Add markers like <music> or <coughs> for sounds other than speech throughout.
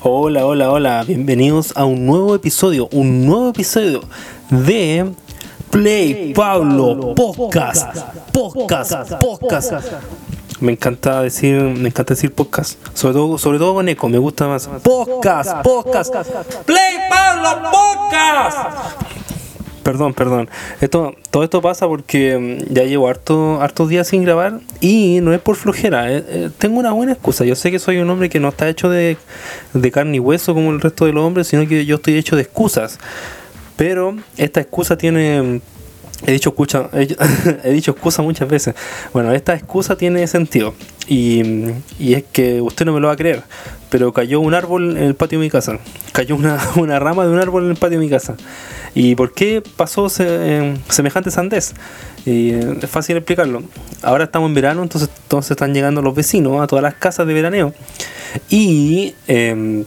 Hola, hola, hola, bienvenidos a un nuevo episodio, un nuevo episodio de Play Pablo Podcast, Podcast, Podcast. Me encanta decir, me encanta decir podcast, sobre todo, sobre todo con eco, me gusta más. Podcast, podcast, Play Pablo Podcast. Perdón, perdón. Esto, todo esto pasa porque mm, ya llevo harto, hartos días sin grabar y no es por flojera. eh, eh, tengo una buena excusa. Yo sé que soy un hombre que no está hecho de, de carne y hueso como el resto de los hombres, sino que yo estoy hecho de excusas. Pero esta excusa tiene. He dicho, excusa, <laughs> he, dicho excusa muchas veces. Bueno, esta excusa tiene sentido. Y, y es que usted no me lo va a creer. Pero cayó un árbol en el patio de mi casa. Cayó una, <laughs> una rama de un árbol en el patio de mi casa. ¿Y por qué pasó se- eh, semejante sandez? Y eh, es fácil explicarlo. Ahora estamos en verano, entonces, entonces están llegando los vecinos a todas las casas de veraneo. Y em,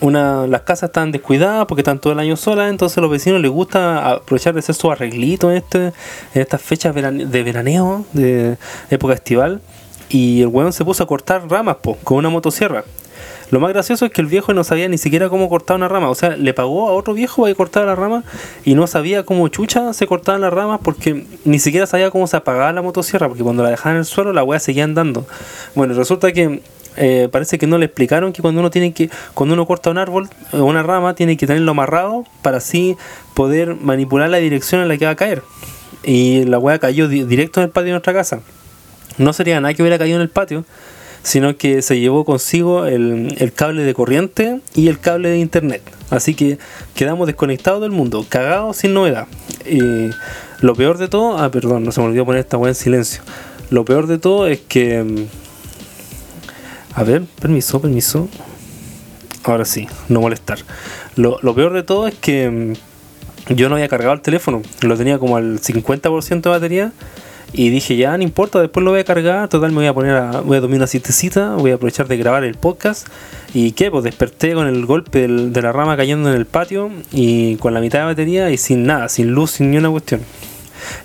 una, las casas están descuidadas porque están todo el año solas, entonces a los vecinos les gusta aprovechar de hacer sus arreglitos en, este, en estas fechas de veraneo, de época estival. Y el weón se puso a cortar ramas con una motosierra. Lo más gracioso es que el viejo no sabía ni siquiera cómo cortar una rama. O sea, le pagó a otro viejo para que cortara la rama y no sabía cómo chucha se cortaban las ramas porque ni siquiera sabía cómo se apagaba la motosierra. Porque cuando la dejaban en el suelo, la weá seguía andando. Bueno, resulta que eh, parece que no le explicaron que cuando uno tiene que cuando uno corta un árbol o una rama tiene que tenerlo amarrado para así poder manipular la dirección en la que va a caer y la weá cayó di- directo en el patio de nuestra casa no sería nada que hubiera caído en el patio sino que se llevó consigo el, el cable de corriente y el cable de internet así que quedamos desconectados del mundo cagados sin novedad y lo peor de todo ah perdón no se me olvidó poner esta weá en silencio lo peor de todo es que mm, a ver, permiso, permiso. Ahora sí, no molestar. Lo, lo peor de todo es que mm, yo no había cargado el teléfono. Lo tenía como al 50% de batería. Y dije, ya, no importa, después lo voy a cargar. Total, me voy a poner a, voy a tomar una citecita. Voy a aprovechar de grabar el podcast. ¿Y qué? Pues desperté con el golpe de la rama cayendo en el patio. Y con la mitad de batería y sin nada, sin luz, sin ni una cuestión.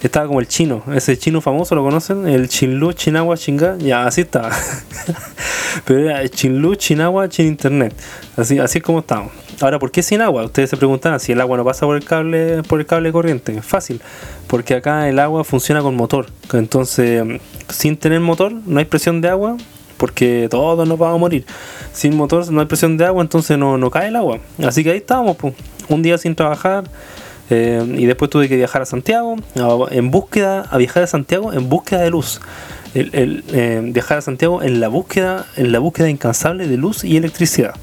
Estaba como el chino, ese chino famoso, ¿lo conocen? El Chinlu, Chinagua, Chinga, ya, así estaba. <laughs> Pero era Chinlu, Chinagua, Chin Internet. Así, así es como estamos. Ahora, ¿por qué sin agua? Ustedes se preguntan si el agua no pasa por el cable, por el cable corriente. Fácil, porque acá el agua funciona con motor. Entonces, sin tener motor, no hay presión de agua, porque todos nos vamos a morir. Sin motor no hay presión de agua, entonces no, no cae el agua. Así que ahí estábamos, pues. un día sin trabajar. Eh, y después tuve que viajar a Santiago, en búsqueda, a viajar a Santiago en búsqueda de luz. El, eh, viajar a Santiago en la búsqueda, en la búsqueda incansable de luz y electricidad.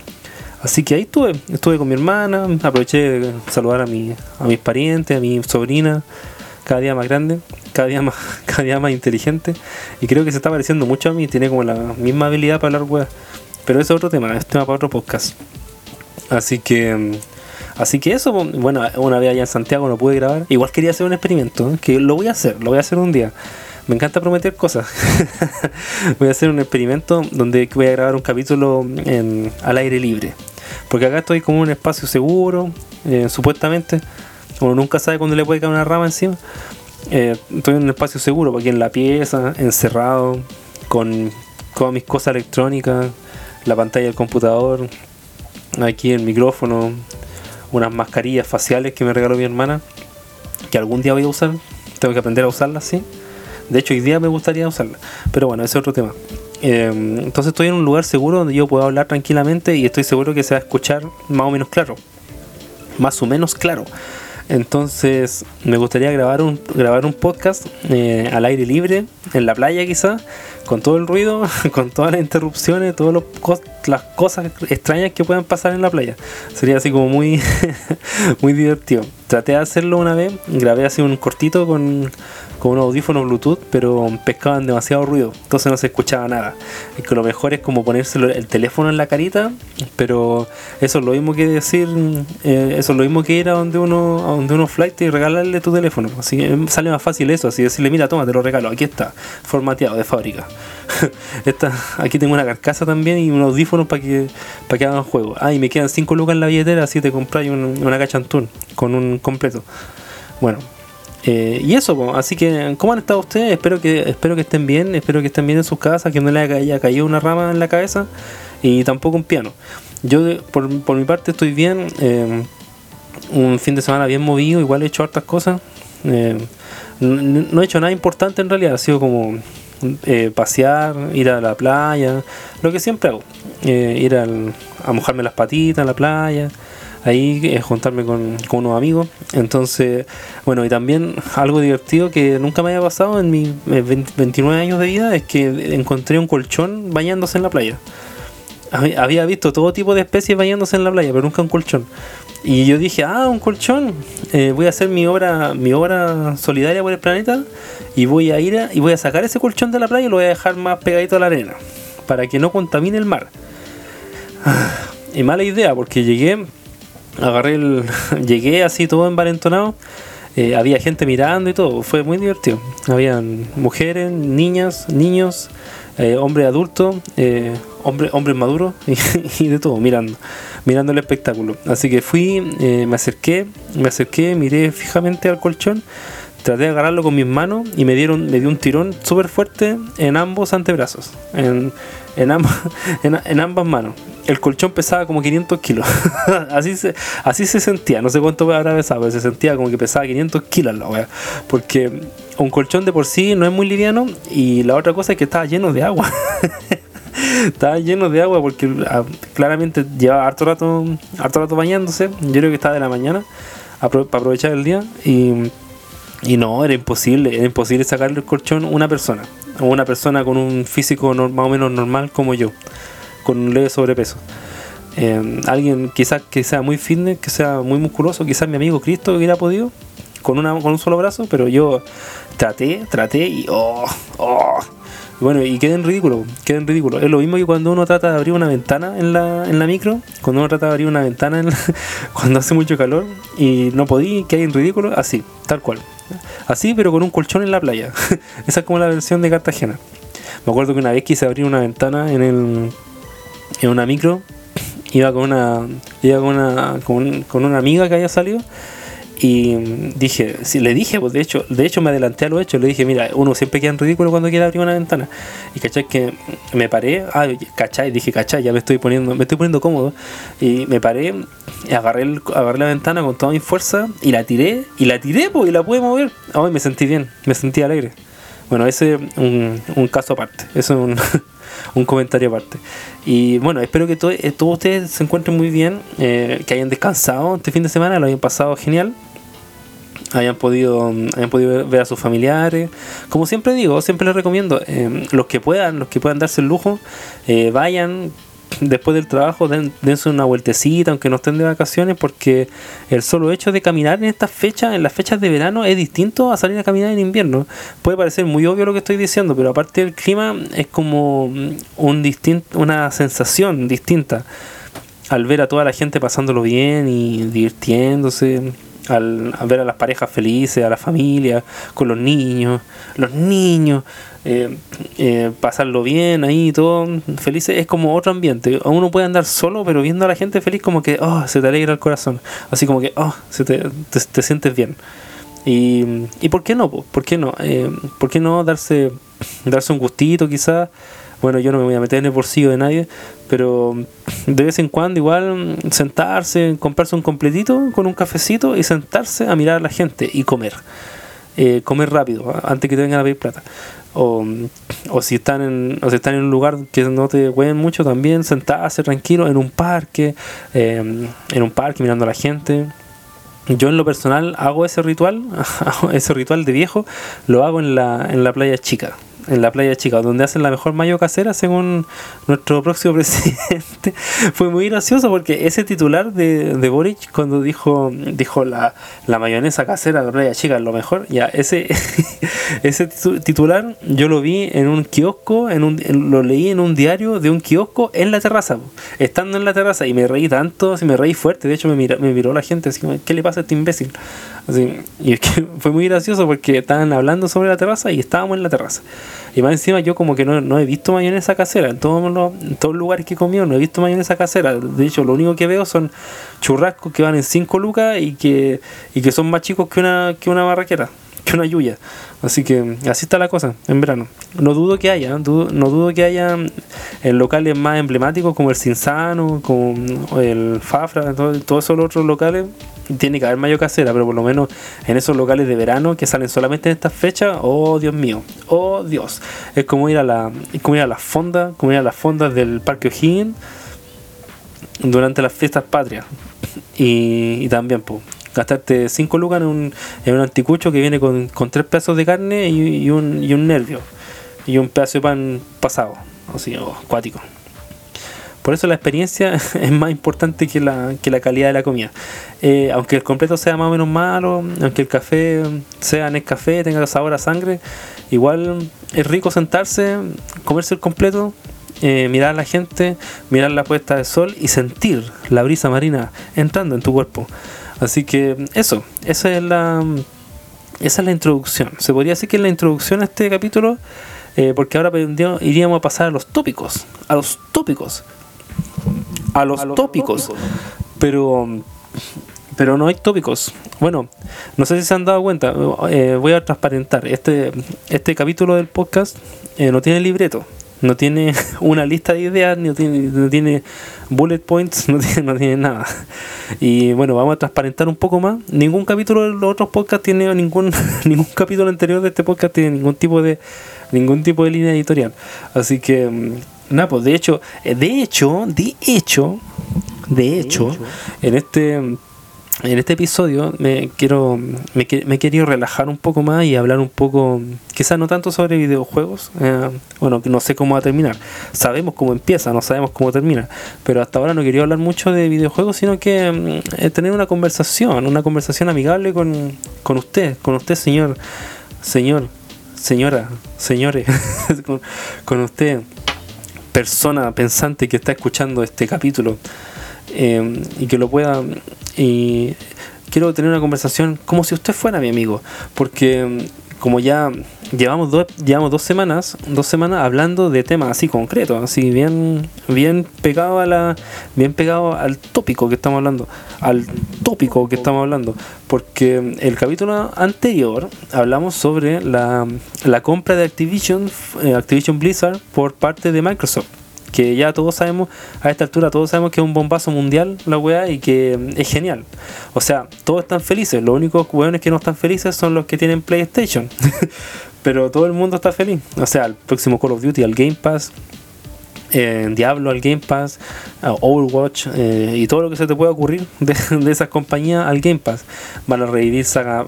Así que ahí estuve, estuve con mi hermana, aproveché de saludar a, mi, a mis parientes, a mi sobrina, cada día más grande, cada día más, <laughs> cada día más inteligente, y creo que se está pareciendo mucho a mí, tiene como la misma habilidad para hablar weas. Pero eso es otro tema, es tema para otro podcast. Así que mm, así que eso, po, bueno, una vez allá en Santiago no pude grabar. Igual quería hacer un experimento, ¿eh? que lo voy a hacer, lo voy a hacer un día. Me encanta prometer cosas. <laughs> voy a hacer un experimento donde voy a grabar un capítulo al aire libre. Porque acá estoy como en un espacio seguro, eh, supuestamente. Uno nunca sabe cuándo le puede caer una rama encima. Eh, estoy en un espacio seguro, aquí en la pieza, encerrado, con todas mis cosas electrónicas, la pantalla del computador, aquí el micrófono, unas mascarillas faciales que me regaló mi hermana, que algún día voy a usar, tengo que aprender a usarlas, sí. De hecho, hoy día me gustaría usarlas, pero bueno, ese es otro tema. Eh, entonces estoy en un lugar seguro donde yo puedo hablar tranquilamente y estoy seguro que se va a escuchar más o menos claro. Más o menos claro. Entonces me gustaría grabar un, grabar un podcast eh, al aire libre, en la playa quizás, con todo el ruido, <laughs> con todas las interrupciones, todas las cosas extrañas que puedan pasar en la playa. Sería así como muy, <laughs> muy divertido. Traté de hacerlo una vez, grabé así un cortito con, con unos audífonos Bluetooth, pero pescaban demasiado ruido, entonces no se escuchaba nada. Es que lo mejor es como ponerse el teléfono en la carita, pero eso es lo mismo que decir, eh, eso es lo mismo que ir a donde uno, a donde uno flight y regalarle tu teléfono. Así que sale más fácil eso, así decirle, mira, toma, te lo regalo, aquí está, formateado de fábrica. <laughs> Esta, aquí tengo una carcasa también y unos audífonos para que, para que hagan juego. Ah, y me quedan 5 lucas en la billetera, así te compras un, una cachantún con un completo. Bueno, eh, y eso, así que, ¿cómo han estado ustedes? Espero que, espero que estén bien, espero que estén bien en sus casas, que no les haya caído una rama en la cabeza. y tampoco un piano. Yo, por, por mi parte, estoy bien. Eh, un fin de semana bien movido, igual he hecho hartas cosas. Eh, no, he hecho nada importante en realidad, ha sido como eh, pasear, ir a la playa, lo que siempre hago. Ir a mojarme las patitas en la playa, ahí juntarme con, con, unos amigos. Entonces, bueno, y también algo divertido que nunca me había pasado en mis 29 años de vida es que encontré un colchón bañándose en la playa. Había visto todo tipo de especies bañándose en la playa, pero nunca un colchón. Y yo dije, ah, un colchón, eh, voy a hacer mi obra, mi obra solidaria por el planeta y voy a ir y voy a sacar ese colchón de la playa y lo voy a dejar más pegadito a la arena para que no contamine el mar. <sighs> y mala idea, porque llegué, agarré el, <laughs> llegué así todo envalentonado. Eh, había gente mirando y todo, fue muy divertido. Habían mujeres, niñas, niños, eh, hombres adultos, eh, hombres, maduros <laughs> y, de todo, mirando, mirando el espectáculo. Así que fui, eh, me acerqué, me acerqué, miré fijamente al colchón, traté de agarrarlo con mis manos y me dieron, me dio un tirón súper fuerte en ambos antebrazos, en, <laughs> en ambas manos el colchón pesaba como 500 kilos. <laughs> así, se, así se sentía. No sé cuánto habrá pesado, pero se sentía como que pesaba 500 kilos la wea. Porque un colchón de por sí no es muy liviano y la otra cosa es que estaba lleno de agua. <laughs> estaba lleno de agua porque ah, claramente llevaba harto rato, harto rato bañándose. Yo creo que estaba de la mañana para aprovechar el día y, y no, era imposible, era imposible sacarle el colchón una persona. O una persona con un físico más o menos normal como yo con un leve sobrepeso. Eh, alguien quizás que sea muy fitness, que sea muy musculoso, quizás mi amigo Cristo hubiera podido con, una, con un solo brazo, pero yo traté, traté y oh, oh. Bueno, y queda en ridículo, queda en ridículo. Es lo mismo que cuando uno trata de abrir una ventana en la, en la micro, cuando uno trata de abrir una ventana <laughs> cuando hace mucho calor y no podí, queda en ridículo, así, tal cual. Así, pero con un colchón en la playa. <laughs> Esa es como la versión de Cartagena. Me acuerdo que una vez quise abrir una ventana en el, en una micro, iba con una, iba con una, con, una amiga que había salido y dije, si le dije, pues de hecho, de hecho me adelanté a lo hecho, le dije, mira, uno siempre queda en ridículo cuando quiere abrir una ventana. Y cachai que me paré, ah, cachai, dije, cachai, ya me estoy poniendo, me estoy poniendo cómodo. Y me paré, y agarré, el, agarré la ventana con toda mi fuerza y la tiré, y la tiré, pues, y la pude mover. Ay, me sentí bien, me sentí alegre. Bueno, ese es un, un caso aparte. Eso es un, <laughs> un comentario aparte. Y bueno, espero que eh, todos ustedes se encuentren muy bien, eh, que hayan descansado este fin de semana, lo hayan pasado genial hayan podido hayan podido ver a sus familiares como siempre digo siempre les recomiendo eh, los que puedan los que puedan darse el lujo vayan después del trabajo den, dense una vueltecita, aunque no estén de vacaciones, porque el solo hecho de caminar en estas fechas, en las fechas de verano, es distinto a salir a caminar en invierno. Puede parecer muy obvio lo que estoy diciendo, pero aparte del clima es como un distinto, una sensación distinta al ver a toda la gente pasándolo bien y divirtiéndose al, ver a las parejas felices, a la familia, con los niños, los niños, eh, eh, pasarlo bien ahí, todo felices, es como otro ambiente. Uno puede andar solo, pero viendo a la gente feliz, como que oh, se te alegra el corazón, así como que oh, se te, te, sientes bien. Y, y por qué no, ¿por qué no? Eh, ¿Por qué no darse, darse un gustito quizás? Bueno, yo no me voy a meter en el bolsillo de nadie, pero de vez en cuando igual sentarse, comprarse un completito con un cafecito y sentarse a mirar a la gente y comer. Eh, comer rápido, antes que te vengan a pedir plata. O, o, si están en, o si están en un lugar que no te hueven mucho, también sentarse tranquilo en un parque, eh, en un parque mirando a la gente. Yo en lo personal hago ese ritual, <laughs> ese ritual de viejo, lo hago en la, en la playa chica en la playa chica, donde hacen la mejor mayo casera según nuestro próximo <laughs> presidente. Fue muy gracioso porque ese titular de, de Boric cuando dijo dijo la, la mayonesa casera la playa chica es lo mejor, ya ese <laughs> ese titular yo lo vi en un kiosco, en un, lo leí en un diario de un kiosco en la terraza, estando en la terraza y me reí tanto, así me reí fuerte, de hecho me, me miró la gente así, ¿qué le pasa a este imbécil? Así, y es que <laughs> fue muy gracioso porque estaban hablando sobre la terraza y estábamos en la terraza. Y más encima yo como que no, no he visto mayonesa casera. En todos, los, en lugares que he comido no he visto mayonesa casera. De hecho, lo único que veo son churrascos que van en 5 lucas y que, y que son más chicos que una, que una barraquera. Una lluvia. Así que así está la cosa en verano. No dudo que haya, no dudo que haya en locales más emblemáticos como el Cinsano, como el Fafra, todos esos otros locales. Tiene que haber mayor casera, pero por lo menos en esos locales de verano que salen solamente en estas fechas, oh Dios mío, oh Dios. Es como ir a la, como ir a las fondas, como ir a las fondas del Parque O'Higgins durante las fiestas patrias. Y, también, pues, gastarte 5 lucas en un, en un anticucho que viene con, con 3 pedazos de carne y, un, y un nervio. Y un pedazo de pan pasado, así, oh, acuático. Por eso la experiencia <laughs> es más importante que la, que la calidad de la comida. Eh, aunque el completo sea más o menos malo, aunque el café sea en el café, tenga sabor a sangre, igual es rico sentarse, comerse el completo eh, mirar a la gente, mirar la puesta de sol y sentir la brisa marina entrando en tu cuerpo. Así que eso, esa es la, esa es la introducción. Se podría decir que es la introducción a este capítulo, eh, porque ahora iríamos a pasar a los tópicos, a los tópicos, a los, tópicos. Pero, pero no hay tópicos. Bueno, no sé si se han dado cuenta, eh, voy a transparentar. Este, este capítulo del podcast no tiene libreto no tiene <laughs> una lista de ideas, no tiene, no tiene bullet points, <laughs> no tiene, no tiene nada. Y bueno, vamos a transparentar un poco más. Ningún capítulo de los otros podcasts tiene ningún, <laughs> ningún capítulo anterior de este podcast tiene ningún tipo de ningún tipo de línea editorial. Así que mm, nada, pues de hecho, eh, de hecho, de hecho, de hecho, en este en este episodio me quiero me, he querido relajar un poco más y hablar un poco quizás no tanto sobre videojuegos eh, bueno no sé cómo va a terminar. Sabemos cómo empieza no sabemos cómo termina pero hasta ahora no quería hablar mucho de videojuegos sino que mm, eh, tener una conversación una conversación amigable con, con usted con usted señor señor señora señores <laughs> con, con usted persona pensante que está escuchando este capítulo eh, y que lo pueda y quiero tener una conversación como si usted fuera mi amigo porque mm, como ya llevamos dos llevamos dos semanas dos semanas hablando de temas así concretos así bien bien pegado a la bien pegado al tópico que estamos hablando al tópico que estamos hablando porque el capítulo anterior hablamos sobre la, la compra de Activision eh, Activision Blizzard por parte de Microsoft que ya todos sabemos, a esta altura todos sabemos que es un bombazo mundial la weá y que es genial. O sea, todos están felices, los únicos weones que no están felices son los que tienen PlayStation. <laughs> Pero todo el mundo está feliz. O sea, el próximo Call of Duty al Game Pass, eh, Diablo al Game Pass, Overwatch eh, y todo lo que se te pueda ocurrir <laughs> de, esas compañías al Game Pass. Van a revivir saga,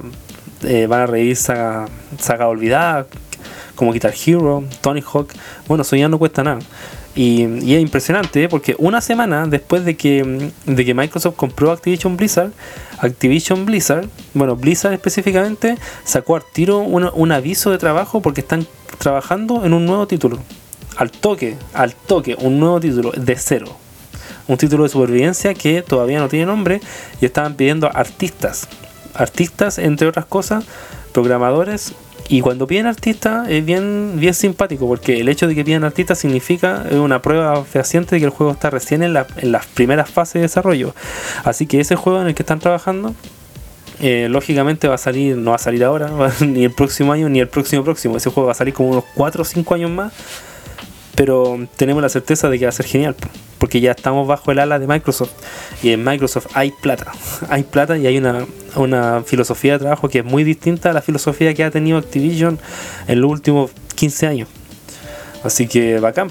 eh, van a revivir saga, saga olvidada, como Guitar Hero, Tony Hawk. Bueno, eso ya no cuesta nada. Y, es impresionante ¿eh? porque una semana después de que, de que Microsoft compró Activision Blizzard, Activision Blizzard, bueno, Blizzard específicamente, sacó al tiro un aviso de trabajo porque están trabajando en un nuevo título. Al toque, al toque, un nuevo título de cero. Un título de supervivencia que todavía no tiene nombre y estaban pidiendo artistas. Artistas, entre otras cosas, programadores y cuando piden artista es bien, bien simpático, porque el hecho de que pidan artista significa una prueba fehaciente de que el juego está recién en, en las primeras fases de desarrollo. Así que ese juego en el que están trabajando, eh, lógicamente va a salir, no va a salir ahora, <laughs> ni el próximo año, ni el próximo próximo. Ese juego va a salir como unos 4 o 5 años más pero tenemos la certeza de que va a ser genial, porque ya estamos bajo el ala de Microsoft y en Microsoft hay plata, <laughs> hay plata y hay una, una filosofía de trabajo que es muy distinta a la filosofía que ha tenido Activision en los últimos 15 años. Así que bacán,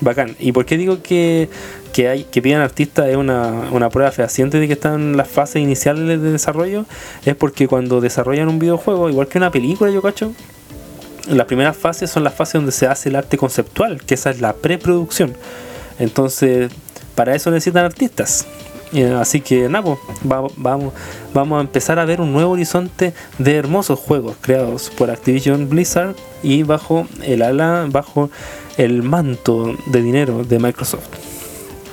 bacán. ¿Y por qué digo que, que, hay, que pidan artistas es una, una prueba fehaciente de que están en las fases iniciales de desarrollo? Es porque cuando desarrollan un videojuego, igual que una película, yo cacho, las primeras fases son las fases donde se hace el arte conceptual, que esa es la preproducción. Entonces, para eso necesitan artistas. Así que nada, pues, vamos, vamos a empezar a ver un nuevo horizonte de hermosos juegos creados por Activision Blizzard y bajo el ala, bajo el manto de dinero de Microsoft.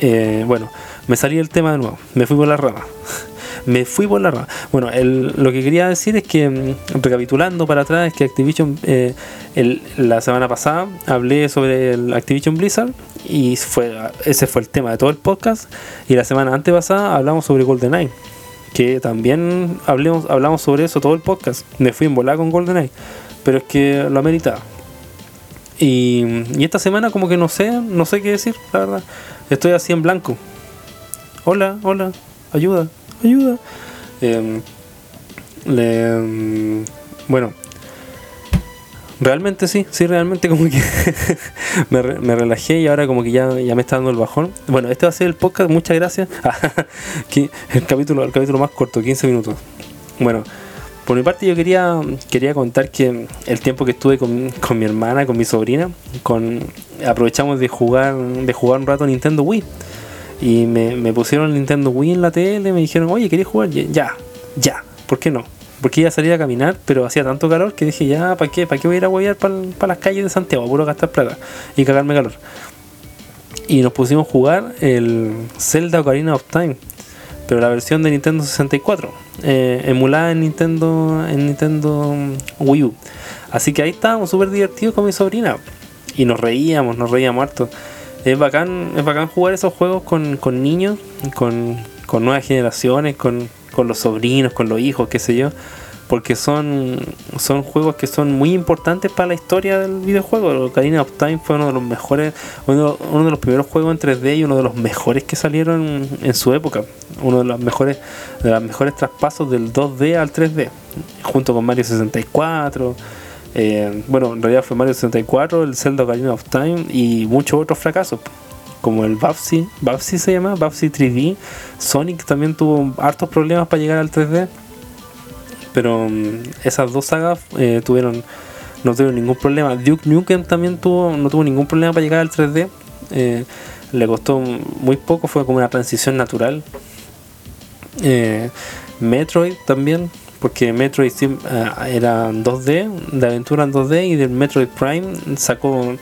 Eh, bueno, me salí el tema de nuevo, me fui por la rama <laughs> me fui por la rama. Bueno, lo que quería decir es que, mm, recapitulando para atrás, es que Activision, eh, la semana pasada hablé sobre el Activision Blizzard y fue ese fue el tema de todo el podcast. Y la semana antepasada hablamos sobre GoldenEye. que también hablamos sobre eso todo el podcast. Me fui en volar con GoldenEye, pero es que lo ameritaba. Y, y esta semana como que no sé, no sé qué decir, la verdad. Estoy así en blanco. Hola, hola, ayuda, ayuda. Em, em, bueno, realmente sí, sí, realmente <laughs> como que me, relajé y ahora como que ya, ya me está dando el bajón. Bueno, este va a ser el podcast, muchas gracias. <laughs> el, capítulo, el capítulo más corto, 15 minutos. Bueno, por mi parte yo quería, quería contar que el tiempo que estuve con, con mi hermana, con mi sobrina, con aprovechamos de jugar, de jugar un rato Nintendo Wii. Y me, me pusieron Nintendo Wii en la tele, me dijeron, oye, ¿querías jugar? Ya, ya, ¿por qué no? Porque iba a salir a caminar, pero hacía tanto calor que dije, ya, ¿para qué? ¿Para qué voy a ir a huevear para las calles de Santiago? Puro gastar plata y cagarme calor. Y nos pusimos a jugar el Zelda Ocarina of Time, pero la versión de Nintendo 64, eh, emulada en Nintendo, en Nintendo Wii U. Así que ahí estábamos súper divertidos con mi sobrina. Y nos reíamos, nos reíamos harto. Es bacán, es bacán jugar esos juegos con, con niños, con, con nuevas generaciones, con, con los sobrinos, con los hijos, qué sé yo, porque son, son juegos que son muy importantes para la historia del videojuego. Ocarina of Time fue uno de los mejores, uno, de los primeros juegos en 3D y uno de los mejores que salieron en su época. Uno de los mejores, de los mejores traspasos del 2D al 3D, junto con Mario 64. Eh, bueno, en realidad fue Mario 64, el Zelda Ocarina of Time y muchos otros fracasos como el Babsy, Babsy se llama, Babsy 3D. Sonic también tuvo hartos problemas para llegar al 3D. Pero mm, esas dos sagas eh, tuvieron no tuvieron ningún problema. Duke Nukem también tuvo no tuvo ningún problema para llegar al 3D. Eh, le costó muy poco, fue como una transición natural. Metroid también, porque Metroid era 2D, de aventura en 2D, y del Metroid Prime sacó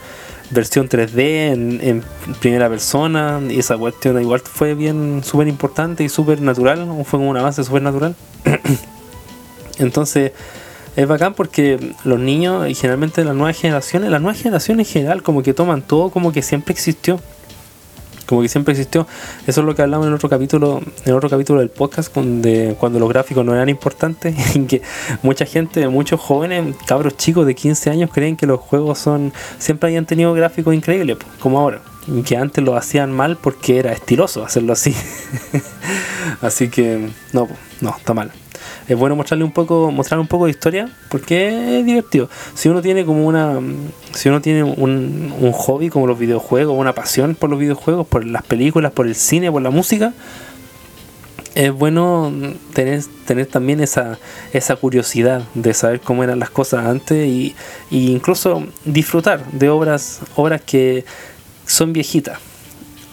versión 3D en, primera persona y esa cuestión igual fue bien súper importante y súper natural, fue como un avance súper natural. <coughs> Entonces es bacán porque los niños y generalmente las nuevas generaciones, las nuevas generaciones en general como que toman todo como que siempre existió como que siempre existió. Eso es lo que hablamos en otro capítulo, en otro capítulo del podcast, donde, cuando los gráficos no eran importantes, <laughs> y que mucha gente, muchos jóvenes, cabros chicos de 15 años creen que los juegos son siempre habían tenido gráficos increíbles, como ahora. Que antes lo hacían mal porque era estiloso hacerlo así. <laughs> así que no, no, está mal es bueno mostrarle un poco, mostrar un poco de historia, porque es divertido. Si uno tiene como una, si uno tiene un, un hobby como los videojuegos, una pasión por los videojuegos, por las películas, por el cine, por la música, es bueno tener, tener también esa, esa curiosidad de saber cómo eran las cosas antes y, y incluso disfrutar de obras, obras que son viejitas.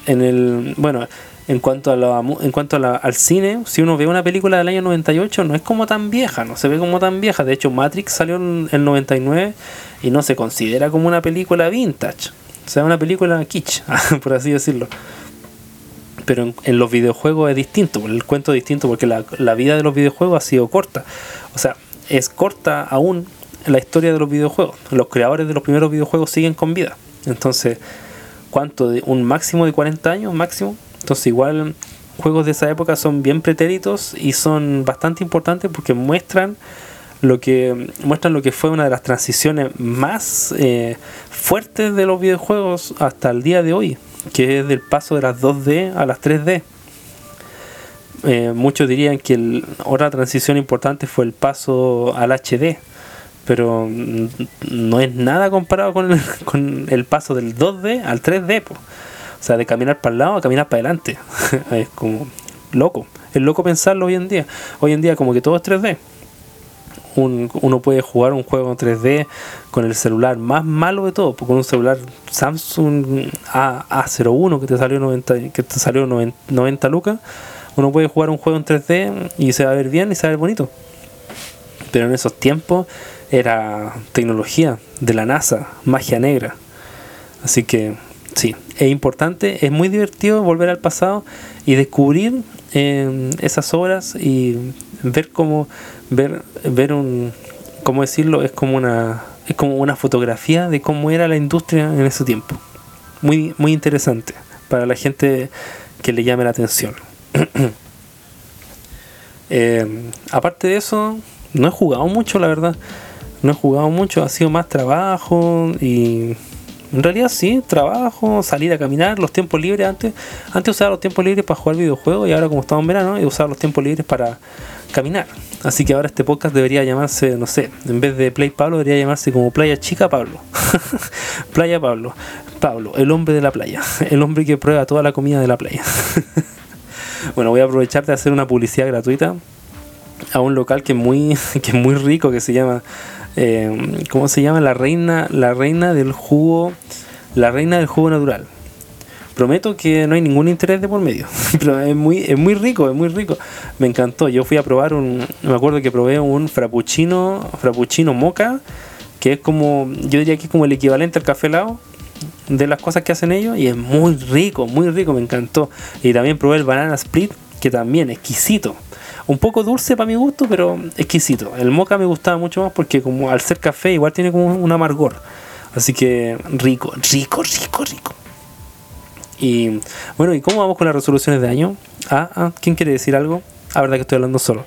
En el, bueno, en cuanto, a la, en cuanto al cine, si uno ve una película del año 98, no es como tan vieja, no se ve como tan vieja. De hecho, Matrix salió en el 99 y no se considera como una película vintage. O sea, una película kitsch, <laughs> por así decirlo. Pero en, los videojuegos es distinto, el cuento es distinto porque la, la vida de los videojuegos ha sido corta. O sea, es corta aún la historia de los videojuegos. Los creadores de los primeros videojuegos siguen con vida. Entonces, ¿cuánto? De, ¿Un máximo de 40 años? ¿Máximo? Entonces igual juegos de esa época son bien pretéritos y son bastante importantes porque muestran lo que muestran lo que fue una de las transiciones más eh, fuertes de los videojuegos hasta el día de hoy, que es del paso de las 2D a las 3D. Eh, muchos dirían que otra transición importante fue el paso al HD, pero no es nada comparado con el, <laughs> con el paso del 2D al 3D. O sea, de caminar para el lado a caminar para adelante. <laughs> es como loco. Es loco pensarlo hoy en día. Hoy en día como que todo es 3D. uno puede jugar un juego en 3D con el celular más malo de todo, con un celular Samsung A, A01 que te salió 90, que te salió 90, lucas, uno puede jugar un juego en 3D y se va a ver bien y se va a ver bonito. Pero en esos tiempos era tecnología de la NASA, magia negra. Así que sí, es importante, es muy divertido volver al pasado y descubrir eh, esas obras y ver cómo ver ver un cómo decirlo es como una es como una fotografía de cómo era la industria en ese tiempo. Muy muy interesante para la gente que le llame la atención. Eh, <clears throat> aparte de eso, no he jugado mucho, la verdad. No he jugado mucho, ha sido más trabajo y en realidad sí, trabajo, salir a caminar, los tiempos libres antes. Antes usaba los tiempos libres para jugar videojuegos y ahora como estamos en verano he usado los tiempos libres para caminar. Así que ahora este podcast debería llamarse, no sé, en vez de Play Pablo debería llamarse como Playa Chica Pablo. <laughs> playa Pablo. Pablo, el hombre de la playa. <laughs> El hombre que prueba toda la comida de la playa. <laughs> bueno, voy a aprovechar de hacer una publicidad gratuita a un local que es muy, que es muy rico, que se llama, eh, ¿cómo se llama? La reina, la reina del jugo, la reina del jugo natural. Prometo que no hay ningún interés de por medio, <laughs> pero es muy, es muy rico, es muy rico. Me encantó. Yo fui a probar un, me acuerdo que probé un frappuccino, frappuccino moca, que es como, yo diría que es como el equivalente al café helado de las cosas que hacen ellos y es muy rico, muy rico, me encantó. Y también probé el banana split, que también exquisito un poco dulce para mi gusto, pero exquisito. El moca me gustaba mucho más porque como al ser café igual tiene como un amargor. Así que rico, rico, rico, rico. Y bueno, ¿y cómo vamos con las resoluciones de año? Ah, ah ¿quién quiere decir algo? Ah, verdad que estoy hablando solo.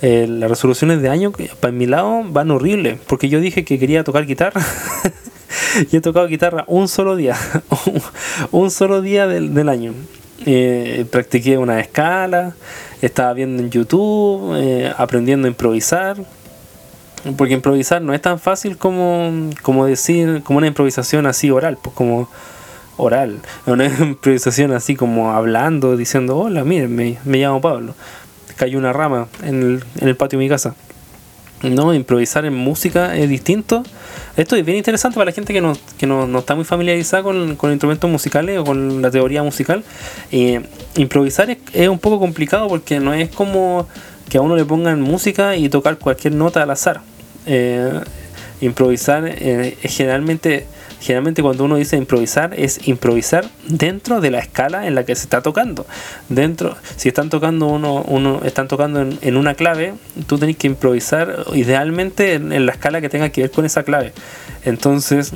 Eh, las resoluciones de año, para mi lado, van horribles. Porque yo dije que quería tocar guitarra. <laughs> y he tocado guitarra un solo día. <laughs> un solo día del, año. Eh, practiqué una escala estaba viendo en YouTube, eh, aprendiendo a improvisar. Porque improvisar no es tan fácil como, como decir, como una improvisación así oral, pues como oral. <laughs> Una improvisación así como hablando, diciendo, hola, miren, me, me llamo Pablo. Cayó una rama en el, en el patio de mi casa. No, improvisar en música es distinto. Esto es bien interesante para la gente que no, que no, está muy familiarizada con, con, instrumentos musicales o con la teoría musical. Eh, improvisar es, un poco complicado porque no es como que a uno le pongan música y tocar cualquier nota al azar. Eh, improvisar eh, es generalmente generalmente cuando uno dice improvisar es improvisar dentro de la escala en la que se está tocando. Dentro, si están tocando uno, uno están tocando en, una clave, tú tenés que improvisar idealmente en, la escala que tenga que ver con esa clave. Entonces,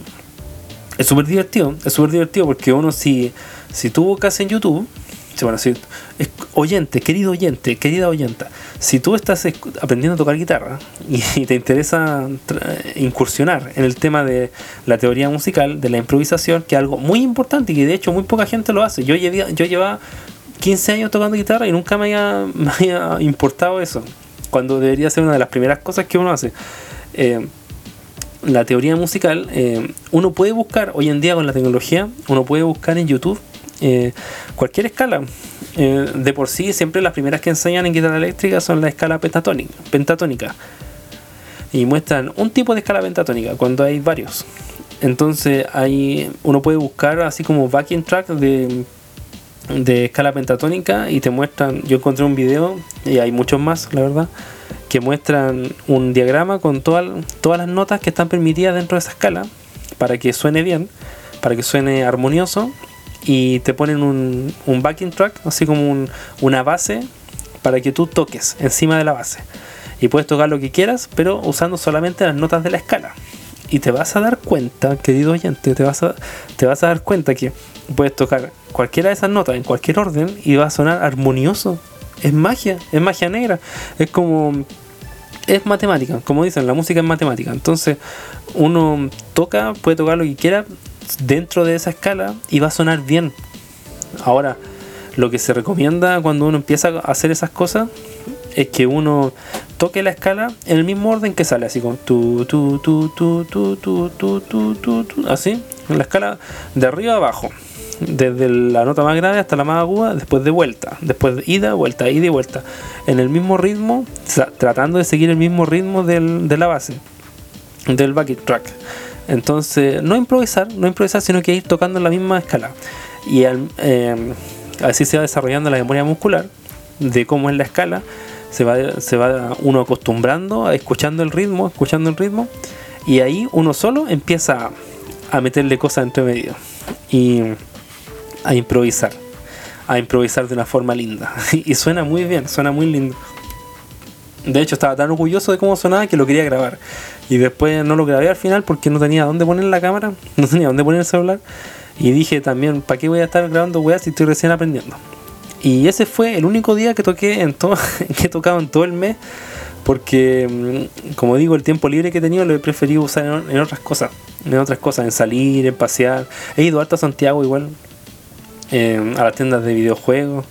es súper divertido, es súper divertido porque uno si, si tú buscas en YouTube, si, oyente, querido oyente, querida oyenta, si tú estás aprendiendo a tocar guitarra y, te interesa incursionar en el tema de la teoría musical, de la improvisación, que es algo muy importante y que de hecho muy poca gente lo hace. Yo, llevé, yo llevaba 15 años tocando guitarra y nunca <laughs> me había, importado eso, cuando debería ser una de las primeras cosas que uno hace. Eh, la teoría musical, eh, uno puede buscar hoy en día con la tecnología, uno puede buscar en YouTube eh, cualquier escala. Eh, de por sí, siempre las primeras que enseñan en guitarra eléctrica son la escala pentatónica, pentatónica. Y muestran un tipo de escala pentatónica cuando hay varios. Entonces hay, uno puede buscar así como backing track de, de escala pentatónica y te muestran, yo encontré un video y hay muchos más, la verdad, que muestran un diagrama con todas todas las notas que están permitidas dentro de esa escala para que suene bien, para que suene armonioso y te ponen un, un backing track, así como una base para que tú toques encima de la base. Y puedes tocar lo que quieras, pero usando solamente las notas de la escala. Y te vas a dar cuenta, querido oyente, te vas a, te vas a dar cuenta que puedes tocar cualquiera de esas notas en cualquier orden y va a sonar armonioso. Es magia, es magia negra. Es como es matemática, como dicen, la música es matemática. Entonces, uno toca, puede tocar lo que quiera, dentro de esa escala y va a sonar bien. Ahora, lo que se recomienda cuando uno empieza a hacer esas cosas es que uno toque la escala en el mismo orden que sale, así como tu, tu, tu, tu, tu, tu, tu, tu, tu, tu, así, la escala de arriba a abajo, desde la nota más grave hasta la más aguda, después de vuelta, después de ida, vuelta, ida y vuelta, en el mismo ritmo, tratando de seguir el mismo ritmo del, de la base, del backing track. Entonces, no improvisar, no improvisar, sino que ir tocando en la misma escala. Y eh, así se va desarrollando la memoria muscular de cómo es la escala. Se va, se va uno acostumbrando escuchando el ritmo, escuchando el ritmo. Y ahí uno solo empieza a meterle cosas entre medio. Y a improvisar. A improvisar de una forma linda. <laughs> Y suena muy bien, suena muy lindo. De hecho, estaba tan orgulloso de cómo sonaba que lo quería grabar. Y después no lo grabé al final porque no tenía dónde poner la cámara, <laughs> no tenía dónde poner el celular. Y dije también, ¿para qué voy a estar grabando weas si estoy recién aprendiendo? Y ese fue el único día que toqué en todo, <laughs> que he tocado en todo el mes, porque mm, como digo, el tiempo libre que he tenido lo he preferido usar en, otras cosas, en otras cosas, en salir, en pasear. He ido harto a Santiago igual, eh, a las tiendas de videojuegos,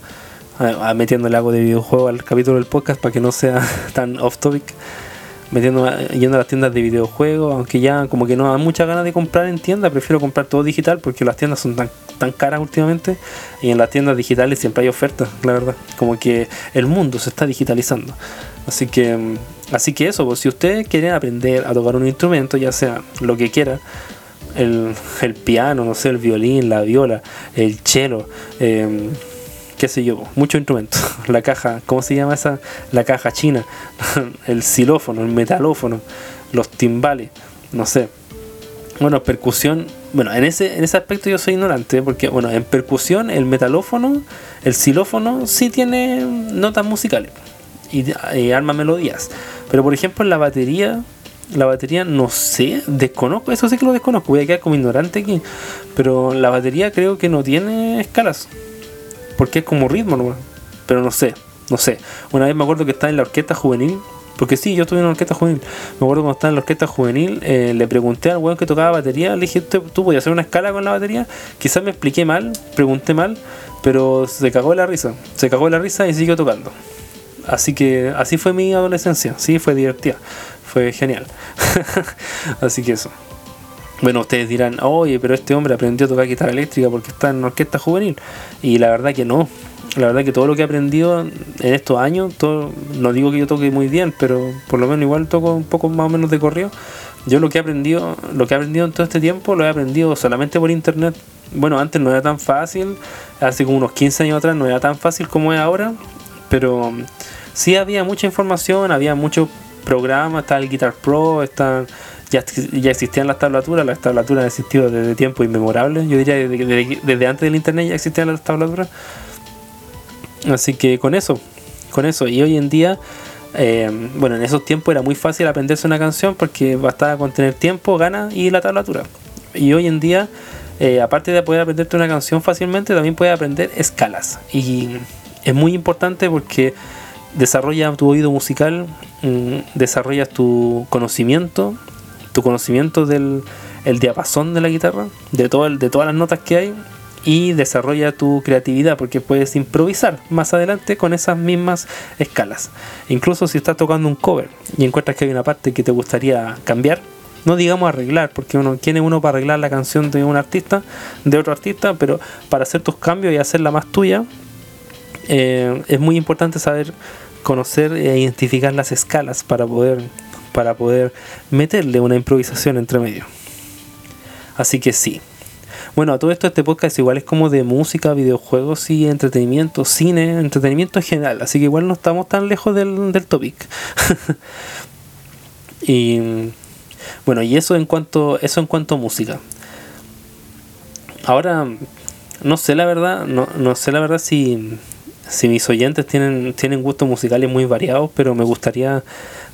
a, metiéndole algo de videojuego al capítulo del podcast para que no sea <laughs> tan off topic metiendo yendo a las tiendas de videojuegos, aunque ya como que no da muchas ganas de comprar en tienda, prefiero comprar todo digital porque las tiendas son tan, tan caras últimamente y en las tiendas digitales siempre hay ofertas, la verdad, como que el mundo se está digitalizando. Así que así que eso, pues si ustedes quieren aprender a tocar un instrumento, ya sea lo que quiera, el, el piano, no sé, el violín, la viola, el cello, eh, qué sé yo, muchos instrumentos. <laughs> La caja, ¿cómo se llama esa? La caja china, <laughs> el xilófono, el metalófono, los timbales, no sé. Bueno, percusión, bueno, en ese, en ese aspecto yo soy ignorante, porque bueno, en percusión el metalófono, el xilófono sí tiene notas musicales y, y arma melodías. Pero por ejemplo en la batería, la batería no sé, desconozco, eso sí que lo desconozco, voy a quedar como ignorante aquí, pero la batería creo que no tiene escalas porque es como ritmo nomás. Pero no sé, no sé. Una vez me acuerdo que estaba en la orquesta juvenil. Porque sí, yo estuve en la orquesta juvenil. Me acuerdo cuando estaba en la orquesta juvenil, eh, le pregunté al weón que tocaba batería, le dije, ¿tú podías hacer una escala con la batería? Quizás me expliqué mal, pregunté mal, pero se cagó la risa. Se cagó la risa y siguió tocando. Así que así fue mi adolescencia. Sí, fue divertida. Fue genial. <laughs> así que eso. Bueno, ustedes dirán, oye, pero este hombre aprendió a tocar guitarra eléctrica porque está en orquesta juvenil. Y la verdad que no. La verdad que todo lo que he aprendido en estos años, todo, no digo que yo toque muy bien, pero por lo menos igual toco un poco más o menos de correo. Yo lo que he aprendido, lo que he aprendido en todo este tiempo, lo he aprendido solamente por internet. Bueno, antes no era tan fácil, hace como unos 15 años atrás no era tan fácil como es ahora, pero sí había mucha información, había muchos programas, está el Guitar Pro, está ya, existían las tablaturas, las tablaturas han desde tiempos inmemorables, yo diría desde, antes del internet ya existían las tablaturas. Así que con eso, con eso, y hoy en día, eh, bueno, en esos tiempos era muy fácil aprenderse una canción porque bastaba con tener tiempo, ganas y la tablatura. Y hoy en día, eh, aparte de poder aprenderte una canción fácilmente, también puedes aprender escalas. Y es muy importante porque desarrolla tu oído musical, mm, desarrollas tu conocimiento tu conocimiento del el diapasón de la guitarra, de, todo el, de todas las notas que hay, y desarrolla tu creatividad porque puedes improvisar más adelante con esas mismas escalas. Incluso si estás tocando un cover y encuentras que hay una parte que te gustaría cambiar, no digamos arreglar, porque uno quiere uno para arreglar la canción de un artista, de otro artista, pero para hacer tus cambios y hacerla más tuya, eh, es muy importante saber conocer e identificar las escalas para poder para poder meterle una improvisación entre medio. Así que sí. Bueno, a todo esto este podcast igual es como de música, videojuegos y entretenimiento, cine, entretenimiento en general. Así que igual no estamos tan lejos del, del topic. <laughs> y bueno, y eso en cuanto eso en cuanto a música. Ahora no sé la verdad, no, no sé la verdad si si mis oyentes tienen, tienen gustos musicales muy variados, pero me gustaría,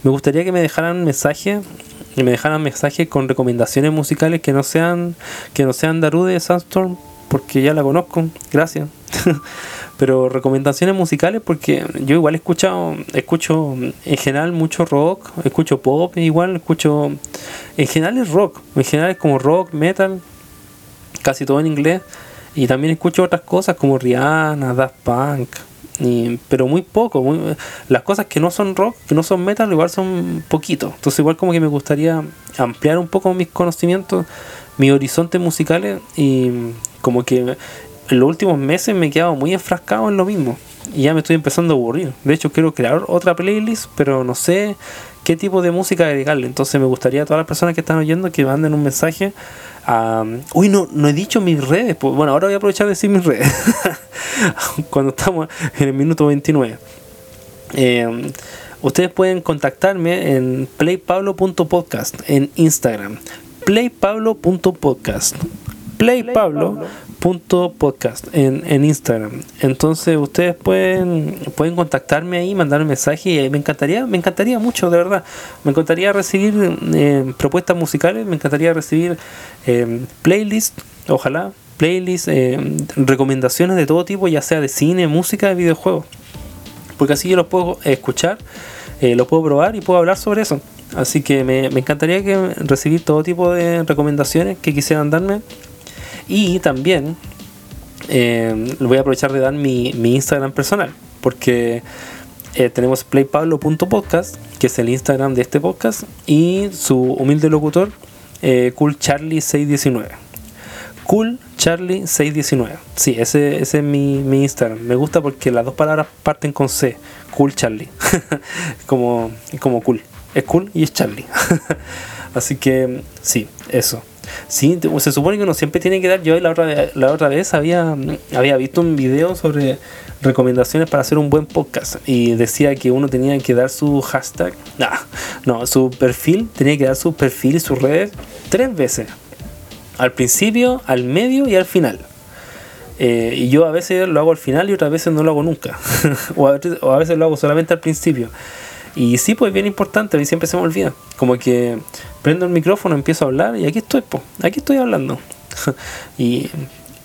me gustaría que me dejaran mensajes, que me dejaran mensajes con recomendaciones musicales que no sean, que no sean Darude de Sandstorm, porque ya la conozco, gracias. <laughs> pero recomendaciones musicales porque yo igual he escuchado, escucho en general mucho rock, escucho pop, igual escucho, en general es rock, en general es como rock, metal, casi todo en inglés y también escucho otras cosas como Rihanna, Daft Punk, pero muy poco. las cosas que no son rock, que no son metal, igual son poquito. Entonces igual como que me gustaría ampliar un poco mis conocimientos, mis horizontes musicales y como que en los últimos meses me he quedado muy enfrascado en lo mismo. Y ya me estoy empezando a aburrir. De hecho quiero crear otra playlist, pero no sé qué tipo de música dedicarle. Entonces me gustaría a todas las personas que están oyendo que manden un mensaje uy, no, no he dicho mis redes. Pues, bueno, ahora voy a aprovechar de decir mis redes. <laughs> Cuando estamos en el minuto 29. Eh, ustedes pueden contactarme en playpablo.podcast en Instagram. playpablo.podcast. Playpablo punto podcast en, en Instagram entonces ustedes pueden pueden contactarme ahí mandar un mensaje y me encantaría me encantaría mucho de verdad me encantaría recibir eh, propuestas musicales me encantaría recibir eh, playlists ojalá playlists, eh, recomendaciones de todo tipo, ya sea de cine, música, de videojuegos. Porque así yo los puedo escuchar, eh, los puedo probar y puedo hablar sobre eso. Así que me, encantaría que recibir todo tipo de recomendaciones que quisieran darme. Y también eh, voy a aprovechar de dar mi, mi Instagram personal. Porque eh, tenemos playpablo.podcast, que es el Instagram de este podcast, y su humilde locutor, eh, CoolCharlie619. CoolCharlie619. Sí, ese, ese es mi, mi, Instagram. Me gusta porque las dos palabras parten con C. CoolCharlie. <laughs> como, como cool. Es cool y es Charlie. <laughs> Así que sí, eso. Sí, se supone que uno siempre tiene que dar. Yo la otra, la otra vez había, había visto un video sobre recomendaciones para hacer un buen podcast y decía que uno tenía que dar su hashtag, no, su perfil, tenía que dar su perfil y sus redes tres veces. Al principio, al medio y al final. Eh, y yo a veces lo hago al final y otras veces no lo hago nunca. <laughs> o, a veces, lo hago solamente al principio. Y sí, pues bien importante, a mí siempre se me olvida. Como que prendo el micrófono, empiezo a hablar y aquí estoy, pues, aquí estoy hablando. <laughs> y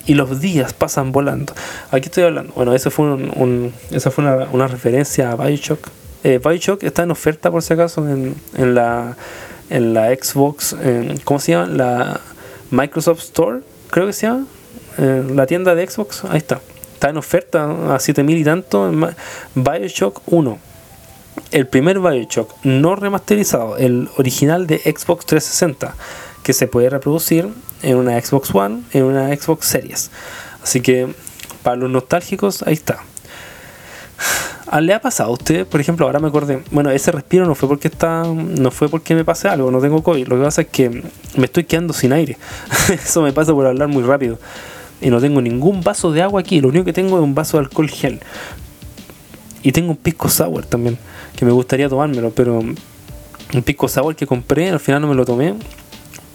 y los días pasan volando. Aquí estoy hablando. Bueno, eso fue un, esa fue una, referencia a Bioshock. Eh, Bioshock está en oferta por si acaso en, en la en la Xbox, ¿cómo se llama? La Microsoft Store, creo que se llama. la tienda de Xbox, ahí está. Está en oferta a 7000 y tanto. Bioshock 1. El primer Bioshock no remasterizado, el original de Xbox 360 que se puede reproducir en una Xbox One, en una Xbox Series. Así que para los nostálgicos, ahí está. Ah, ¿Le ha pasado a usted? Por ejemplo, ahora me acordé. Bueno, ese respiro no fue porque está, no fue porque me pase algo, no tengo COVID. Lo que pasa es que me estoy quedando sin aire. <laughs> Eso me pasa por hablar muy rápido. Y no tengo ningún vaso de agua aquí. Lo único que tengo es un vaso de alcohol gel. Y tengo un pisco sour también, que me gustaría tomármelo, pero un pisco sour que compré, al final no me lo tomé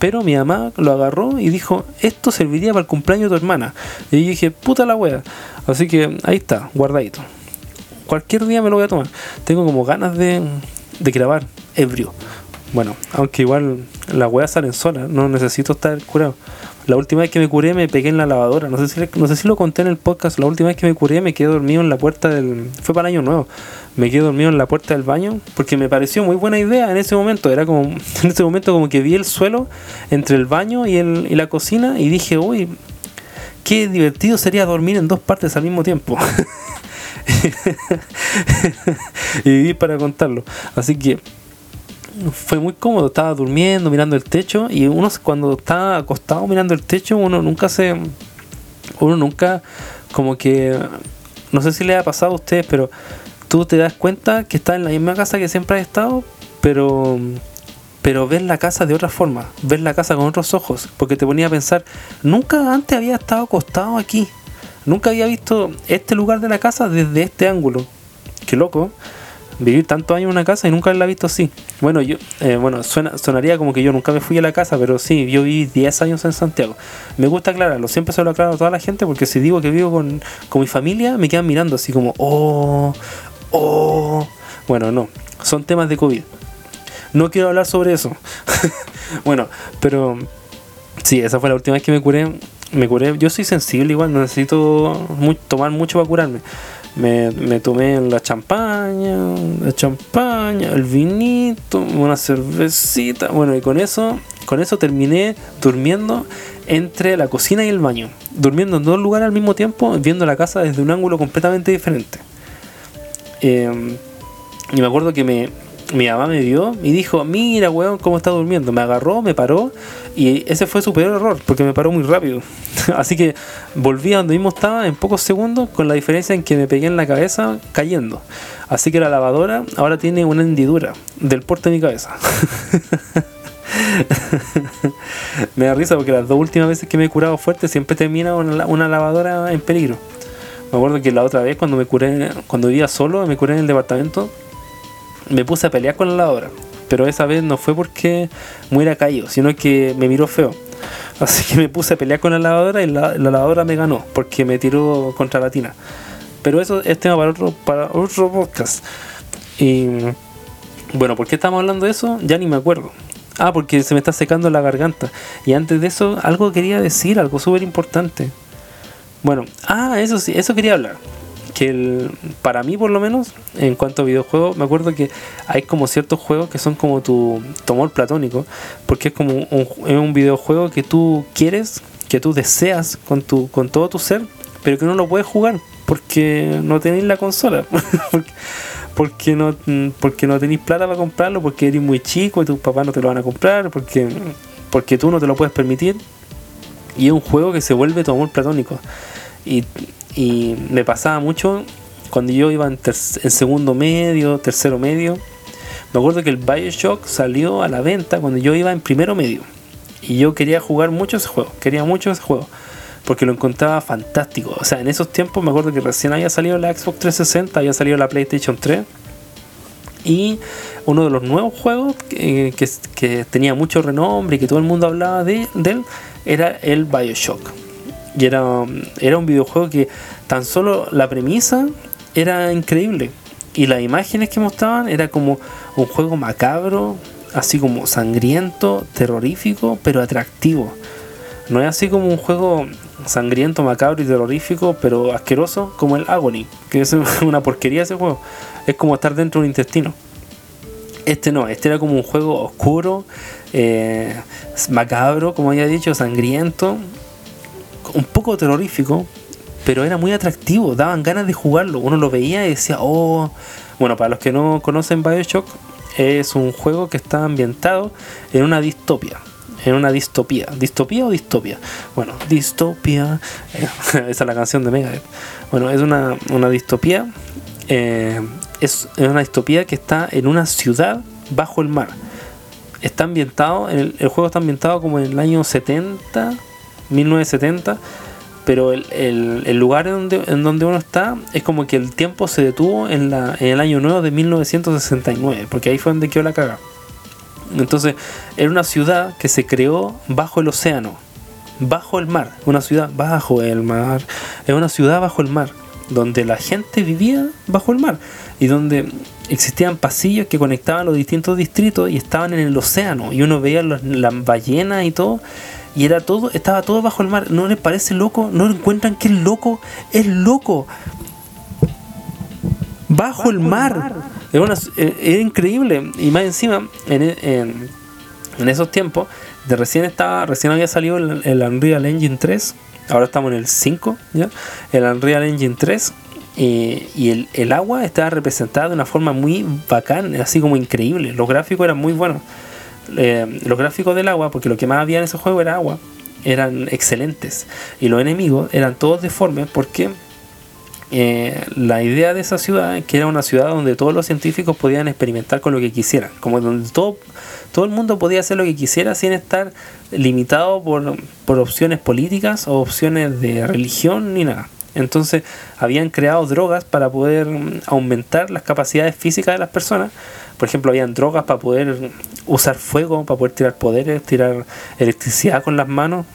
pero mi mamá lo agarró y dijo, esto serviría para el cumpleaños de tu hermana. Y yo dije, puta la wea. Así que ahí está, guardadito. Cualquier día me lo voy a tomar. Tengo como ganas de, de grabar ebrio. Bueno, aunque igual las weas salen solas, no necesito estar curado. La última vez que me curé me pegué en la lavadora. No sé si, no sé si lo conté en el podcast. La última vez que me curé me quedé dormido en la puerta del... Fue para año nuevo. Me quedé dormido en la puerta del baño porque me pareció muy buena idea en ese momento. Era como... <laughs> En ese momento como que vi el suelo entre el baño y, el, y la cocina y dije, uy, qué divertido sería dormir en dos partes al mismo tiempo. <laughs> y viví para contarlo. Así que fue muy cómodo, estaba durmiendo, mirando el techo y uno cuando está acostado mirando el techo, uno nunca se uno nunca como que no sé si le ha pasado a ustedes, pero tú te das cuenta que estás en la misma casa que siempre has estado, pero pero ves la casa de otra forma, ves la casa con otros ojos, porque te ponía a pensar, nunca antes había estado acostado aquí, nunca había visto este lugar de la casa desde este ángulo. Qué loco vivir tantos años en una casa y nunca la he visto así. Bueno, yo, eh, bueno, suena, sonaría como que yo nunca me fui a la casa, pero sí, yo viví 10 años en Santiago. Me gusta aclararlo, siempre se lo aclaro a toda la gente porque si digo que vivo con, con mi familia, me quedan mirando así como, oh, oh. Bueno, no, son temas de COVID. No quiero hablar sobre eso. <laughs> bueno, pero sí, esa fue la última vez que me curé. Me curé, yo soy sensible igual, necesito tomar mucho para curarme me, me tomé la champaña, la champaña, el vinito, una cervecita. Bueno, y con eso, con eso terminé durmiendo entre la cocina y el baño. Durmiendo en dos lugares al mismo tiempo, viendo la casa desde un ángulo completamente diferente. Em, y me acuerdo que me, mi mamá me vio y dijo, mira, weón, cómo está durmiendo. Me agarró, me paró y ese fue su peor error porque me paró muy rápido. <laughs> Así que volví a donde mismo estaba en pocos segundos con la diferencia en que me pegué en la cabeza cayendo. Así que la lavadora ahora tiene una hendidura del porte de mi cabeza. <laughs> me da risa porque las dos últimas veces que me he curado fuerte siempre termina una, una lavadora en peligro. Me acuerdo que la otra vez cuando me curé, cuando vivía solo, me curé en el departamento, me puse a pelear con la lavadora. Pero esa vez no fue porque me hubiera caído, sino que me miró feo. Así que me puse a pelear con la lavadora y la, lavadora me ganó porque me tiró contra la tina. Pero eso es tema para otro, para otro podcast. Y bueno, ¿por qué estamos hablando de eso? Ya ni me acuerdo. Ah, porque se me está secando la garganta. Y antes de eso, algo quería decir, algo súper importante. Bueno, ah, eso sí, eso quería hablar. Que el, para mí, por lo menos, en cuanto a videojuegos, me acuerdo que hay como ciertos juegos que son como tu, tu amor platónico. Porque es como un, un videojuego que tú quieres, que tú deseas con, tu, con todo tu ser, pero que no lo puedes jugar porque no tenéis la consola. <laughs> porque, porque no, porque no tenéis plata para comprarlo, porque eres muy chico y tus papás no te lo van a comprar, porque, porque tú no te lo puedes permitir. Y es un juego que se vuelve tu amor platónico. Y, y me pasaba mucho cuando yo iba en, en, segundo medio, tercero medio. Me acuerdo que el Bioshock salió a la venta cuando yo iba en primero medio. Y yo quería jugar mucho ese juego, quería mucho ese juego porque lo encontraba fantástico. O sea, en esos tiempos me acuerdo que recién había salido la Xbox 360, había salido la PlayStation 3. Y uno de los nuevos juegos que, que, tenía mucho renombre y que todo el mundo hablaba de, él era el Bioshock. Y era, era un videojuego que tan solo la premisa era increíble. Y las imágenes que mostraban era como un juego macabro, así como sangriento, terrorífico, pero atractivo. No es así como un juego sangriento, macabro y terrorífico, pero asqueroso como el Agony, que es <laughs> una porquería ese juego. Es como estar dentro de un intestino. Este no, este era como un juego oscuro, eh, macabro, como había dicho, sangriento, un poco terrorífico, pero era muy atractivo, daban ganas de jugarlo. Uno lo veía y decía, oh, bueno, para los que no conocen Bioshock, es un juego que está ambientado en una distopia en una distopía. ¿Distopía o distopia? Bueno, distopia. Eh, <laughs> esa es la canción de Megadeth. Bueno, es una, una distopía. Eh, es, una distopía que está en una ciudad bajo el mar. Está ambientado, el, el juego está ambientado como en el año 70, 1970 pero el, el, lugar en donde, en donde uno está es como que el tiempo se detuvo en, la, en el año nuevo de 1969, porque ahí fue donde quedó la caga. Entonces, era una ciudad que se creó bajo el océano, bajo el mar, una ciudad bajo el mar, es una ciudad bajo el mar, donde la gente vivía bajo el mar y donde existían pasillos que conectaban los distintos distritos y estaban en el océano y uno veía las ballenas y todo y era todo, estaba todo bajo el mar. ¿No les parece loco? ¿No encuentran que es loco? Es loco. Bajo, el mar. Era, eh, increíble. Y más encima, en, esos tiempos, de recién estaba, recién había salido el, Unreal Engine 3. Ahora estamos en el 5, ¿ya? El Unreal Engine 3. y el, agua estaba representada de una forma muy bacán, así como increíble. Los gráficos eran muy buenos. Eh, los gráficos del agua, porque lo que más había en ese juego era agua, eran excelentes. Y los enemigos eran todos deformes porque eh, la idea de esa ciudad, que era una ciudad donde todos los científicos podían experimentar con lo que quisieran, como donde todo, todo el mundo podía hacer lo que quisiera sin estar limitado por, por opciones políticas o opciones de religión ni nada. Entonces habían creado drogas para poder aumentar las capacidades físicas de las personas. Por ejemplo, habían drogas para poder usar fuego, para poder tirar poderes, tirar electricidad con las manos,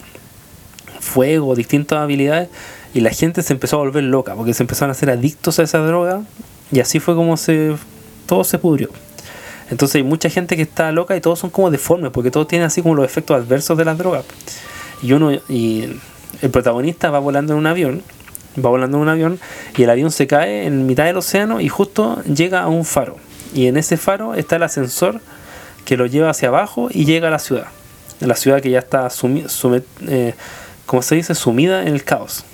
fuego, distintas habilidades y la gente se empezó a volver loca porque se empezaron a hacer adictos a esa droga y así fue como se todo se pudrió. Entonces hay mucha gente que está loca y todos son como deformes porque todos tienen así como los efectos adversos de las drogas. Y uno y el protagonista va volando en un avión, va volando en un avión y el avión se cae en mitad del océano y justo llega a un faro. Y en ese faro está el ascensor que lo lleva hacia abajo y llega a la ciudad. La ciudad que ya está eh, como se dice, sumida en el caos.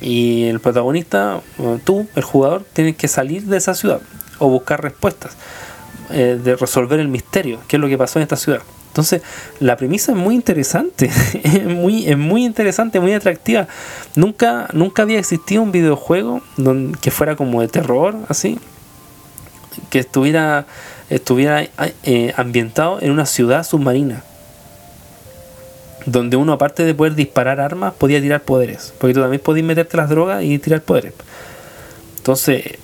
Y el protagonista, tú, el jugador, tienes que salir de esa ciudad o buscar respuestas, eh, de resolver el misterio, qué es lo que pasó en esta ciudad. Entonces, la premisa es muy interesante, <laughs> es muy, es muy interesante, muy atractiva. Nunca, nunca había existido un videojuego que fuera como de terror, así, que estuviera, estuviera eh, ambientado en una ciudad submarina donde uno aparte de poder disparar armas podía tirar poderes, porque tú también podías meterte las drogas y tirar poderes. Entonces,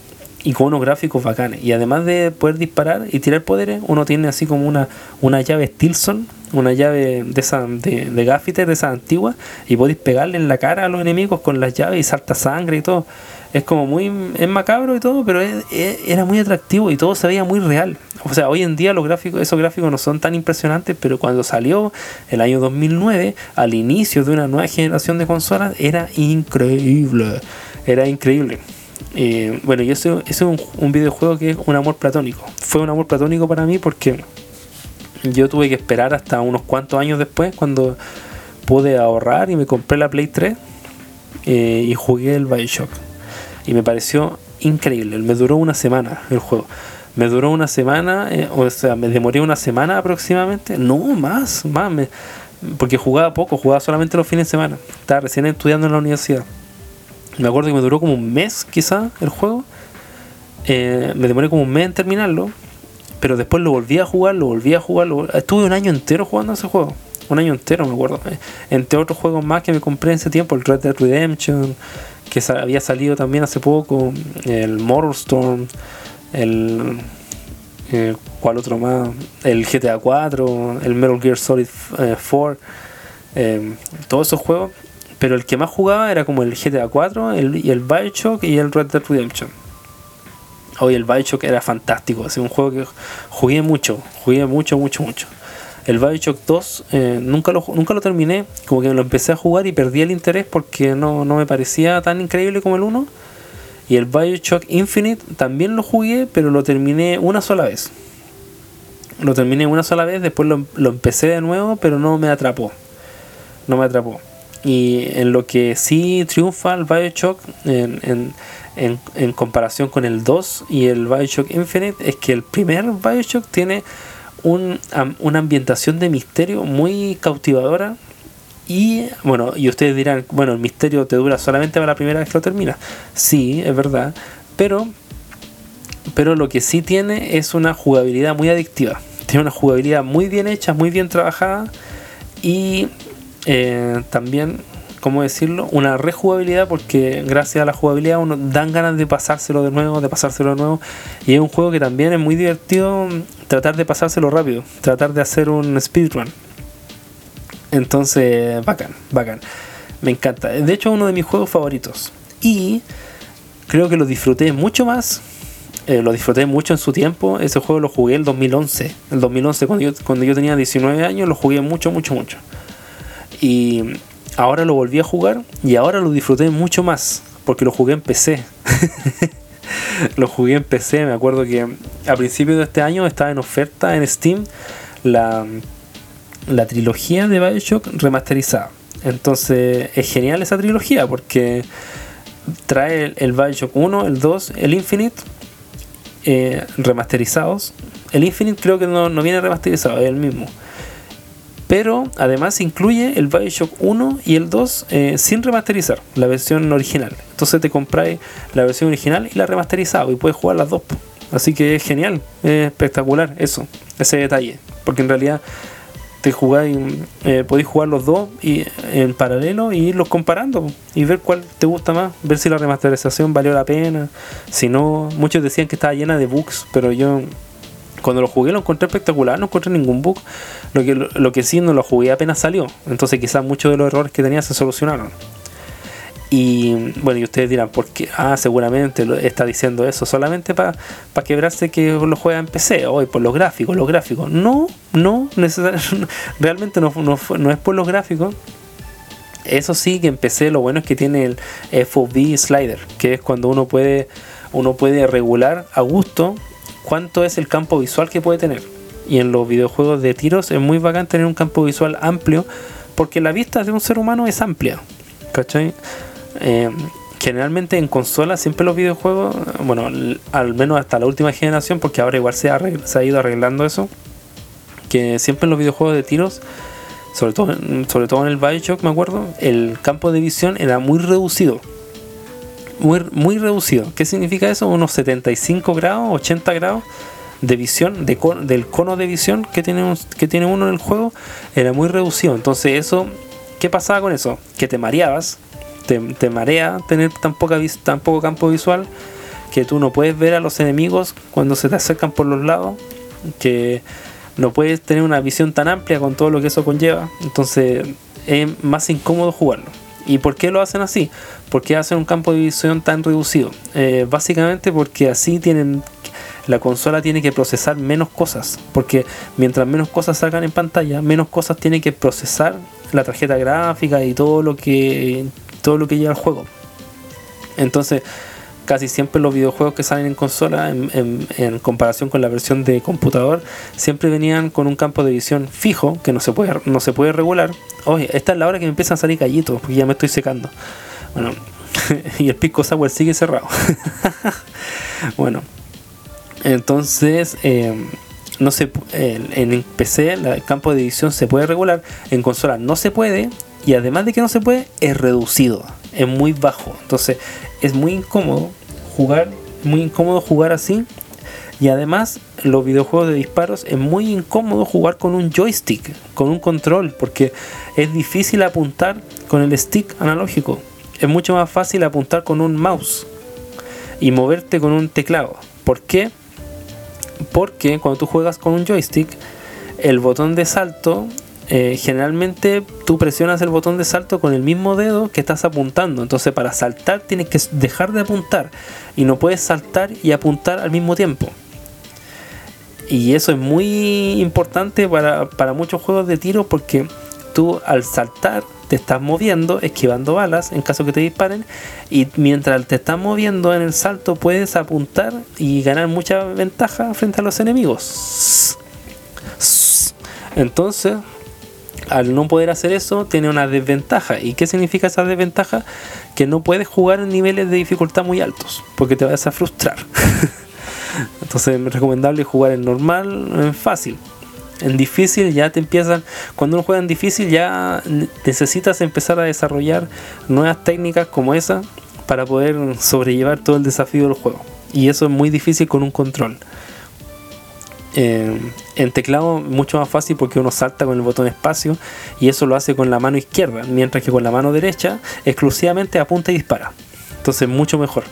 y con unos gráficos bacanes. Y además de poder disparar y tirar poderes, uno tiene así como una, una llave Stilson, una llave de esa de, de de esas antiguas, y podéis pegarle en la cara a los enemigos con las llaves y salta sangre y todo. Es como muy es macabro y todo, pero era muy atractivo y todo se veía muy real. o sea, hoy en día los gráficos, esos gráficos no son tan impresionantes, pero cuando salió el año 2009, al inicio de una nueva generación de consolas, era increíble. Era increíble. Eh, bueno, y eso, es un, videojuego que es un amor platónico. Fue un amor platónico para mí porque yo tuve que esperar hasta unos cuantos años después cuando pude ahorrar y me compré la Play 3 eh, y jugué el Bioshock. Y me pareció increíble. Me duró una semana el juego. Me duró una semana, eh, o sea, me demoré una semana aproximadamente. No, más, más. porque jugaba poco, jugaba solamente los fines de semana. Estaba recién estudiando en la universidad. Me acuerdo que me duró como un mes, quizá, el juego. Eh, me demoré como un mes en terminarlo. Pero después lo volví a jugar, lo volví a jugar. Estuve un año entero jugando ese juego. Un año entero, me acuerdo. Entre otros juegos más que me compré en ese tiempo, el Red Dead Redemption, que había salido también hace poco, el Motorstorm, el eh, ¿cuál otro más? El GTA 4, el Metal Gear Solid 4, eh, eh, todos esos juegos. Pero el que más jugaba era como el GTA 4, el, y el Bioshock y el Red Dead Redemption. Hoy el Bioshock era fantástico, es un juego que jugué mucho, jugué mucho, mucho, mucho. El Bioshock 2 nunca, lo, nunca lo terminé, como que lo empecé a jugar y perdí el interés porque no, no me parecía tan increíble como el 1 y el Bioshock Infinite también lo jugué, pero lo terminé una sola vez. Lo terminé una sola vez, después lo, empecé de nuevo, pero no me atrapó. No me atrapó. Y en lo que sí triunfa el Bioshock en, en, comparación con el 2 y el Bioshock Infinite es que el primer Bioshock tiene un, una ambientación de misterio muy cautivadora y bueno, y ustedes dirán, bueno, el misterio te dura solamente para la primera vez que lo terminas. Sí, es verdad. Pero, pero lo que sí tiene es una jugabilidad muy adictiva. Tiene una jugabilidad muy bien hecha, muy bien trabajada. Y eh, también, ¿cómo decirlo? Una rejugabilidad porque gracias a la jugabilidad uno dan ganas de pasárselo de nuevo, de pasárselo de nuevo. Y es un juego que también es muy divertido tratar de pasárselo rápido, tratar de hacer un speedrun entonces, bacán, bacán. Me encanta. De hecho, es uno de mis juegos favoritos. Y creo que lo disfruté mucho más. Eh, lo disfruté mucho en su tiempo. Ese juego lo jugué el 2011. El 2011, cuando yo, cuando yo tenía 19 años, lo jugué mucho, mucho, mucho. Y ahora lo volví a jugar y ahora lo disfruté mucho más. Porque lo jugué en PC. <laughs> lo jugué en PC. Me acuerdo que a principios de este año estaba en oferta en Steam la la trilogía de Bioshock remasterizada. Entonces es genial esa trilogía porque trae el, Bioshock 1, el 2, el Infinite eh, remasterizados. El Infinite creo que no, viene remasterizado, es el mismo. Pero además incluye el Bioshock 1 y el 2 eh, sin remasterizar, la versión original. Entonces te compráis la versión original y la remasterizada y puedes jugar las dos. Así que es genial, es espectacular eso, ese detalle. Porque en realidad jugáis, eh, podéis jugar los dos y, en paralelo y irlos comparando y ver cuál te gusta más, ver si la remasterización valió la pena, si no, muchos decían que estaba llena de bugs, pero yo cuando lo jugué lo encontré espectacular, no encontré ningún bug, lo que, lo que sí no lo jugué apenas salió, entonces quizás muchos de los errores que tenía se solucionaron. Y bueno, y ustedes dirán, ¿por qué? Ah, seguramente está diciendo eso solamente para quebrarse que lo juega en PC, hoy por los gráficos, los gráficos. No, no, <laughs> realmente no, no, es por los gráficos. Eso sí que en PC lo bueno es que tiene el FOV slider, que es cuando uno puede, uno puede regular a gusto cuánto es el campo visual que puede tener. Y en los videojuegos de tiros es muy bacán tener un campo visual amplio, porque la vista de un ser humano es amplia. ¿Cachai? Eh, generalmente en consolas siempre los videojuegos, bueno, al menos hasta la última generación, porque ahora igual se ha, se ha ido arreglando eso, que siempre en los videojuegos de tiros, sobre todo, sobre todo en el Bioshock me acuerdo, el campo de visión era muy reducido. Muy, muy reducido. ¿Qué significa eso? Unos 75 grados, 80 grados de visión, de del cono de visión que tiene, que tiene uno en el juego, era muy reducido. Entonces eso, ¿qué pasaba con eso? Que te mareabas te, marea tener tan, poca, tan poco campo visual que tú no puedes ver a los enemigos cuando se te acercan por los lados, que no puedes tener una visión tan amplia con todo lo que eso conlleva, entonces es más incómodo jugarlo. ¿Y por qué lo hacen así? ¿Por qué hacen un campo de visión tan reducido? Eh, básicamente porque así tienen la consola tiene que procesar menos cosas, porque mientras menos cosas salgan en pantalla, menos cosas tiene que procesar la tarjeta gráfica y todo lo que todo lo que lleva el juego. Entonces, casi siempre los videojuegos que salen en consola, en, comparación con la versión de computador, siempre venían con un campo de visión fijo que no se puede, no se puede regular. Oye, esta es la hora que me empiezan a salir gallitos, porque ya me estoy secando. Bueno, <laughs> y el Pico Sour sigue cerrado. <laughs> bueno, entonces, eh, no se, en PC el campo de edición se puede regular, en consola no se puede, y además de que no se puede, es reducido, es muy bajo. Entonces, es muy incómodo jugar, muy incómodo jugar así. Y además, los videojuegos de disparos es muy incómodo jugar con un joystick, con un control, porque es difícil apuntar con el stick analógico es mucho más fácil apuntar con un mouse y moverte con un teclado. ¿Por qué? Porque cuando tú juegas con un joystick, el botón de salto, eh, generalmente tú presionas el botón de salto con el mismo dedo que estás apuntando. Entonces para saltar tienes que dejar de apuntar y no puedes saltar y apuntar al mismo tiempo. Y eso es muy importante para, para muchos juegos de tiro porque tú al saltar te estás moviendo, esquivando balas en caso que te disparen, y mientras te estás moviendo en el salto puedes apuntar y ganar mucha ventaja frente a los enemigos. Entonces, al no poder hacer eso, tiene una desventaja. ¿Y qué significa esa desventaja? Que no puedes jugar en niveles de dificultad muy altos, porque te vas a frustrar. <laughs> Entonces es recomendable jugar en normal, en fácil. En difícil ya te empiezan, cuando uno juega en difícil ya necesitas empezar a desarrollar nuevas técnicas como esa para poder sobrellevar todo el desafío del juego. Y eso es muy difícil con un control. Eh, en teclado mucho más fácil porque uno salta con el botón espacio y eso lo hace con la mano izquierda, mientras que con la mano derecha exclusivamente apunta y dispara. Entonces mucho mejor.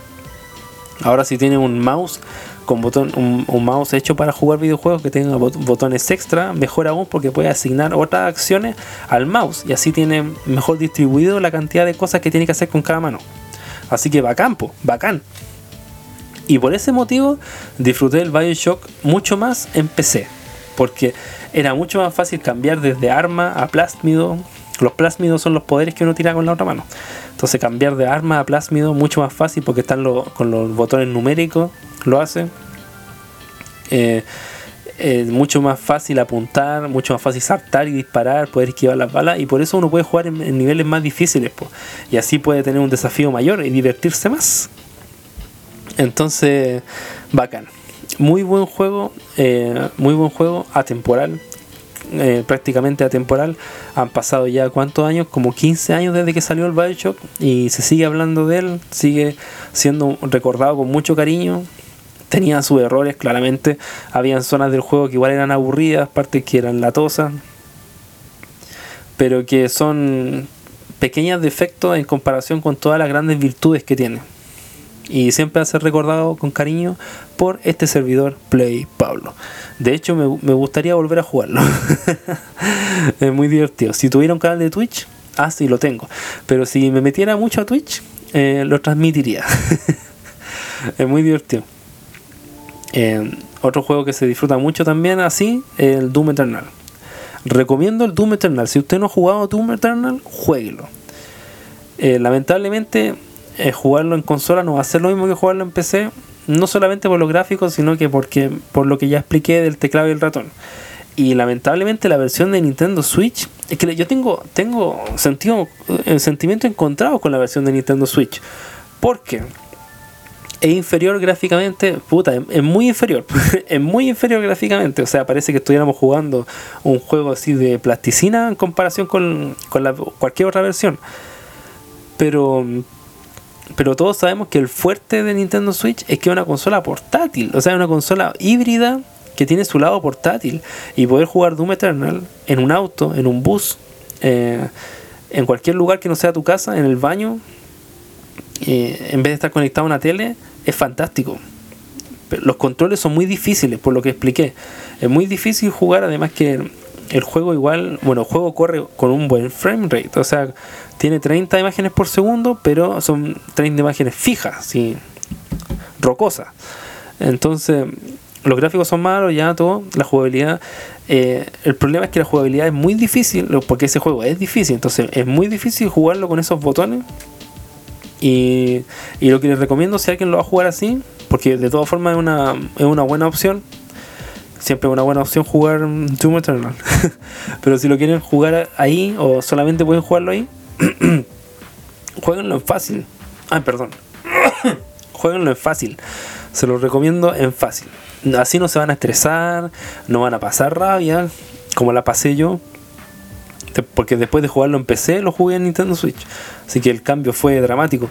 Ahora si tiene un mouse con botón, un, mouse hecho para jugar videojuegos que tenga botones extra, mejor aún porque puede asignar otras acciones al mouse y así tiene mejor distribuido la cantidad de cosas que tiene que hacer con cada mano. Así que va campo bacán. Y por ese motivo disfruté el Bioshock mucho más en PC, porque era mucho más fácil cambiar desde arma a plásmido. Los plásmidos son los poderes que uno tira con la otra mano. Entonces cambiar de arma a plásmido mucho más fácil porque están con los botones numéricos lo hace. Eh, es mucho más fácil apuntar, mucho más fácil saltar y disparar, poder esquivar las balas y por eso uno puede jugar en, niveles más difíciles y así puede tener un desafío mayor y divertirse más. Entonces, bacán. Muy buen juego, eh, muy buen juego, atemporal, eh, prácticamente atemporal. Han pasado ya cuántos años, como 15 años desde que salió el Bioshock y se sigue hablando de él, sigue siendo recordado con mucho cariño tenía sus errores, claramente. Habían zonas del juego que igual eran aburridas, partes que eran latosas, pero que son pequeños defectos en comparación con todas las grandes virtudes que tiene. Y siempre a ser recordado con cariño por este servidor Play Pablo. De hecho, me, gustaría volver a jugarlo. <laughs> es muy divertido. Si tuviera un canal de Twitch, ah, sí, lo tengo. Pero si me metiera mucho a Twitch, eh, lo transmitiría. <laughs> es muy divertido. Eh, otro juego que se disfruta mucho también así, el Doom Eternal. Recomiendo el Doom Eternal. Si usted no ha jugado Doom Eternal, jueguelo. Eh, lamentablemente, eh, jugarlo en consola no va a ser lo mismo que jugarlo en PC. No solamente por los gráficos, sino que porque por lo que ya expliqué del teclado y el ratón. Y lamentablemente la versión de Nintendo Switch, es que yo tengo, tengo sentido, sentimiento encontrado con la versión de Nintendo Switch. Porque es inferior gráficamente, puta, es, muy inferior, <laughs> es muy inferior gráficamente, o sea, parece que estuviéramos jugando un juego así de plasticina en comparación con, cualquier otra versión. Pero, pero todos sabemos que el fuerte de Nintendo Switch es que es una consola portátil, o sea, una consola híbrida que tiene su lado portátil y poder jugar Doom Eternal en un auto, en un bus, eh, en cualquier lugar que no sea tu casa, en el baño, eh, en vez de estar conectado a una tele, es fantástico. los controles son muy difíciles, por lo que expliqué. Es muy difícil jugar, además que el juego igual, bueno, el juego corre con un buen frame rate, o sea, tiene 30 imágenes por segundo, pero son 30 imágenes fijas, ¿sí? rocosas. Entonces, los gráficos son malos, ya todo, la jugabilidad. Eh, el problema es que la jugabilidad es muy difícil, porque ese juego es difícil, entonces es muy difícil jugarlo con esos botones. Y, y lo que les recomiendo, si alguien lo va a jugar así, porque de todas formas es una, es una buena opción, siempre es una buena opción jugar Doom Eternal. <laughs> Pero si lo quieren jugar ahí o solamente pueden jugarlo ahí, <coughs> jueguenlo en fácil. Ay, perdón. <coughs> jueguenlo en fácil. Se lo recomiendo en fácil. Así no se van a estresar, no van a pasar rabia, como la pasé yo. Porque después de jugarlo en PC, lo jugué en Nintendo Switch. Así que el cambio fue dramático.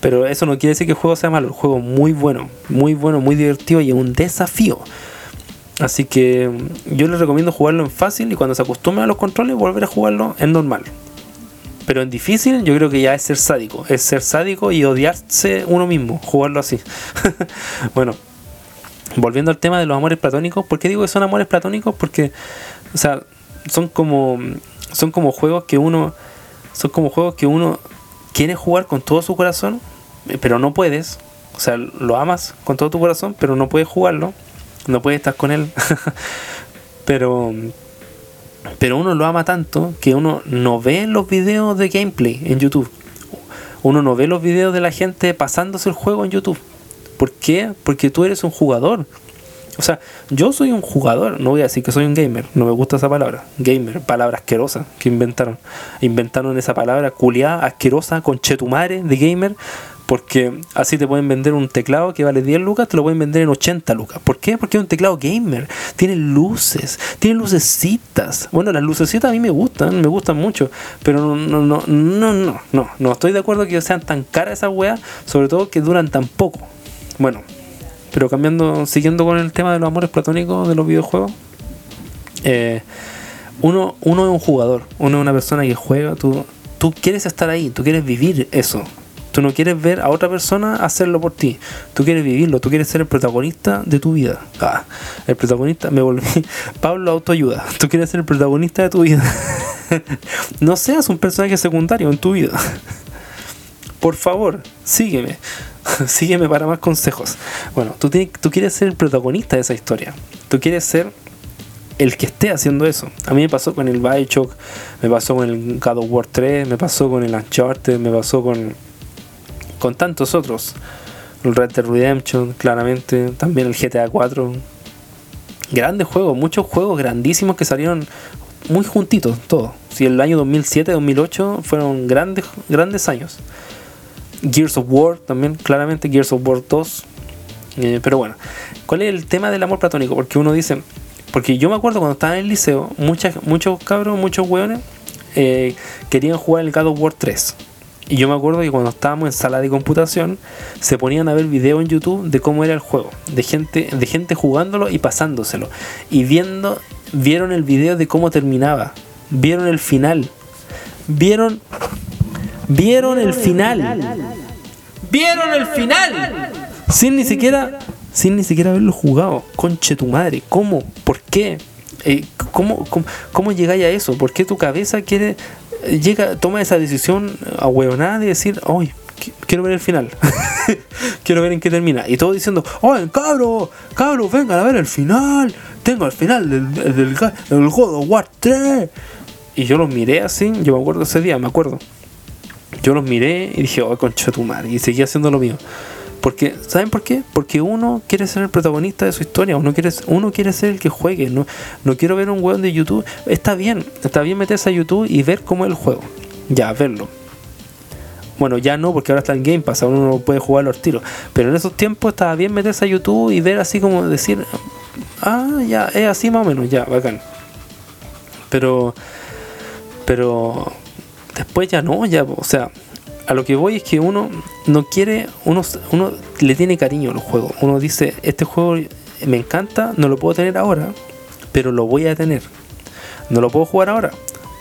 Pero eso no quiere decir que el juego sea malo. El juego muy bueno, muy bueno, muy divertido y es un desafío. Así que yo les recomiendo jugarlo en fácil y cuando se acostumbren a los controles volver a jugarlo en normal. Pero en difícil yo creo que ya es ser sádico. Es ser sádico y odiarse uno mismo, jugarlo así. <laughs> bueno, volviendo al tema de los amores platónicos, ¿por qué digo que son amores platónicos? Porque, o sea, son como, son como juegos que uno, son como juegos que uno quiere jugar con todo su corazón, pero no puedes. O sea, lo amas con todo tu corazón, pero no puedes jugarlo. No puedes estar con él. <laughs> pero pero uno lo ama tanto que uno no ve los videos de gameplay en YouTube. Uno no ve los videos de la gente pasándose el juego en YouTube. ¿Por qué? Porque tú eres un jugador. O sea, yo soy un jugador, no voy a decir que soy un gamer, no me gusta esa palabra. Gamer, palabra asquerosa que inventaron. Inventaron esa palabra culiada, asquerosa, con chetumare de gamer, porque así te pueden vender un teclado que vale 10 lucas, te lo pueden vender en 80 lucas. ¿Por qué? Porque es un teclado gamer. Tiene luces, tiene lucecitas. Bueno, las lucecitas a mí me gustan, me gustan mucho. Pero no, no, no, no, no, no, no estoy de acuerdo que sean tan caras esas weas, sobre todo que duran tan poco. Bueno, pero cambiando, siguiendo con el tema de los amores platónicos de los videojuegos. Eh, uno, uno es un jugador, uno es una persona que juega, tú, tú quieres estar ahí, tú quieres vivir eso. Tú no quieres ver a otra persona hacerlo por ti. Tú quieres vivirlo. Tú quieres ser el protagonista de tu vida. Ah, el protagonista, me volví. <laughs> Pablo autoayuda. Tú quieres ser el protagonista de tu vida. <laughs> no seas un personaje secundario en tu vida. <laughs> Por favor, sígueme. sígueme para más consejos. Bueno, tú, tú quieres ser el protagonista de esa historia. Tú quieres ser el que esté haciendo eso. A mí me pasó con el Bioshock, me pasó con el God of War 3, me pasó con el Uncharted, me pasó con con tantos otros. El Red Dead Redemption, claramente, también el GTA 4. Grandes juegos, muchos juegos grandísimos que salieron muy juntitos, todos. Si el año 2007, 2008 fueron grandes, grandes años. Gears of War también, claramente, Gears of War 2. Eh, pero bueno, ¿cuál es el tema del amor platónico? Porque uno dice, porque yo me acuerdo cuando estaba en el liceo, muchas, muchos cabros, muchos hueones eh, querían jugar el God of War 3. Y yo me acuerdo que cuando estábamos en sala de computación, se ponían a ver videos en YouTube de cómo era el juego, de gente, de gente jugándolo y pasándoselo. Y viendo, vieron el video de cómo terminaba, vieron el final, vieron, vieron el final, vieron el final, sin ni siquiera, sin ni siquiera haberlo jugado. Conche tu madre, ¿cómo? ¿Por qué? Eh, ¿cómo, cómo, cómo llegáis a eso? ¿Por qué tu cabeza quiere llega, toma esa decisión a huevonada de decir, hoy quiero ver el final. <laughs> quiero ver en qué termina. Y todo diciendo, ¡ay, cabro! ¡Cabro, vengan a ver el final! Tengo el final del, del, del God of War 3. Y yo los miré así, yo me acuerdo ese día, me acuerdo. Yo los miré y dije, oh, concha tu madre. Y seguí haciendo lo mío. Porque, ¿saben por qué? Porque uno quiere ser el protagonista de su historia, uno quiere, uno quiere ser el que juegue, no, no quiero ver un weón de YouTube. Está bien, está bien meterse a YouTube y ver cómo es el juego. Ya, verlo. Bueno, ya no, porque ahora está en Game Pass, uno no puede jugar los tiros. Pero en esos tiempos estaba bien meterse a YouTube y ver así como decir, ah, ya, es así más o menos, ya, bacán. Pero, pero después ya no, ya, o sea, a lo que voy es que uno no quiere, uno, uno le tiene cariño a los juegos. Uno dice, este juego me encanta, no lo puedo tener ahora, pero lo voy a tener. No lo puedo jugar ahora,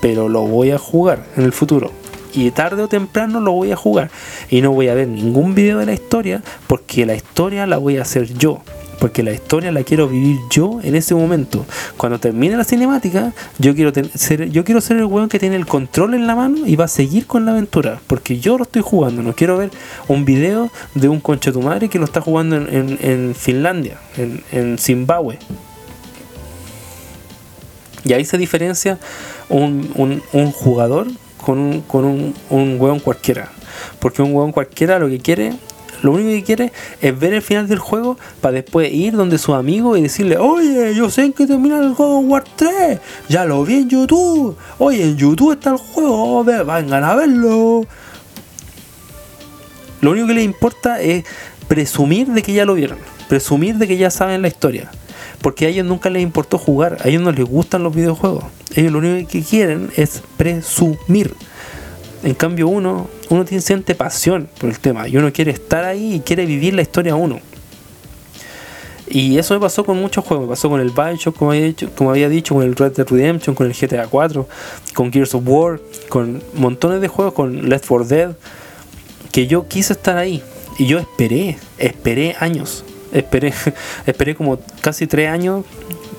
pero lo voy a jugar en el futuro. Y tarde o temprano lo voy a jugar. Y no voy a ver ningún video de la historia porque la historia la voy a hacer yo. Porque la historia la quiero vivir yo en ese momento. Cuando termine la cinemática, yo quiero ser, yo quiero ser el weón que tiene el control en la mano y va a seguir con la aventura, porque yo lo estoy jugando. No quiero ver un video de un concha tu madre que lo está jugando en, Finlandia, en, Zimbabue. Y ahí se diferencia un, jugador con, un, con un, un weón cualquiera. Porque un weón cualquiera lo que quiere lo único que quiere es ver el final del juego para después ir donde su amigo y decirle, oye, yo sé en que termina el juego War 3, ya lo vi en YouTube, oye, en YouTube está el juego, vengan a verlo. Lo único que les importa es presumir de que ya lo vieron, presumir de que ya saben la historia. Porque a ellos nunca les importó jugar, a ellos no les gustan los videojuegos. Ellos lo único que quieren es presumir. En cambio uno, uno tiene siente pasión por el tema y uno quiere estar ahí y quiere vivir la historia uno. Y eso me pasó con muchos juegos, me pasó con el Bioshock, como había, dicho, como había dicho, con el Red Dead Redemption, con el GTA 4, con Gears of War, con montones de juegos, con Left 4 Dead, que yo quise estar ahí. Y yo esperé, esperé años, esperé, <laughs> esperé como casi tres años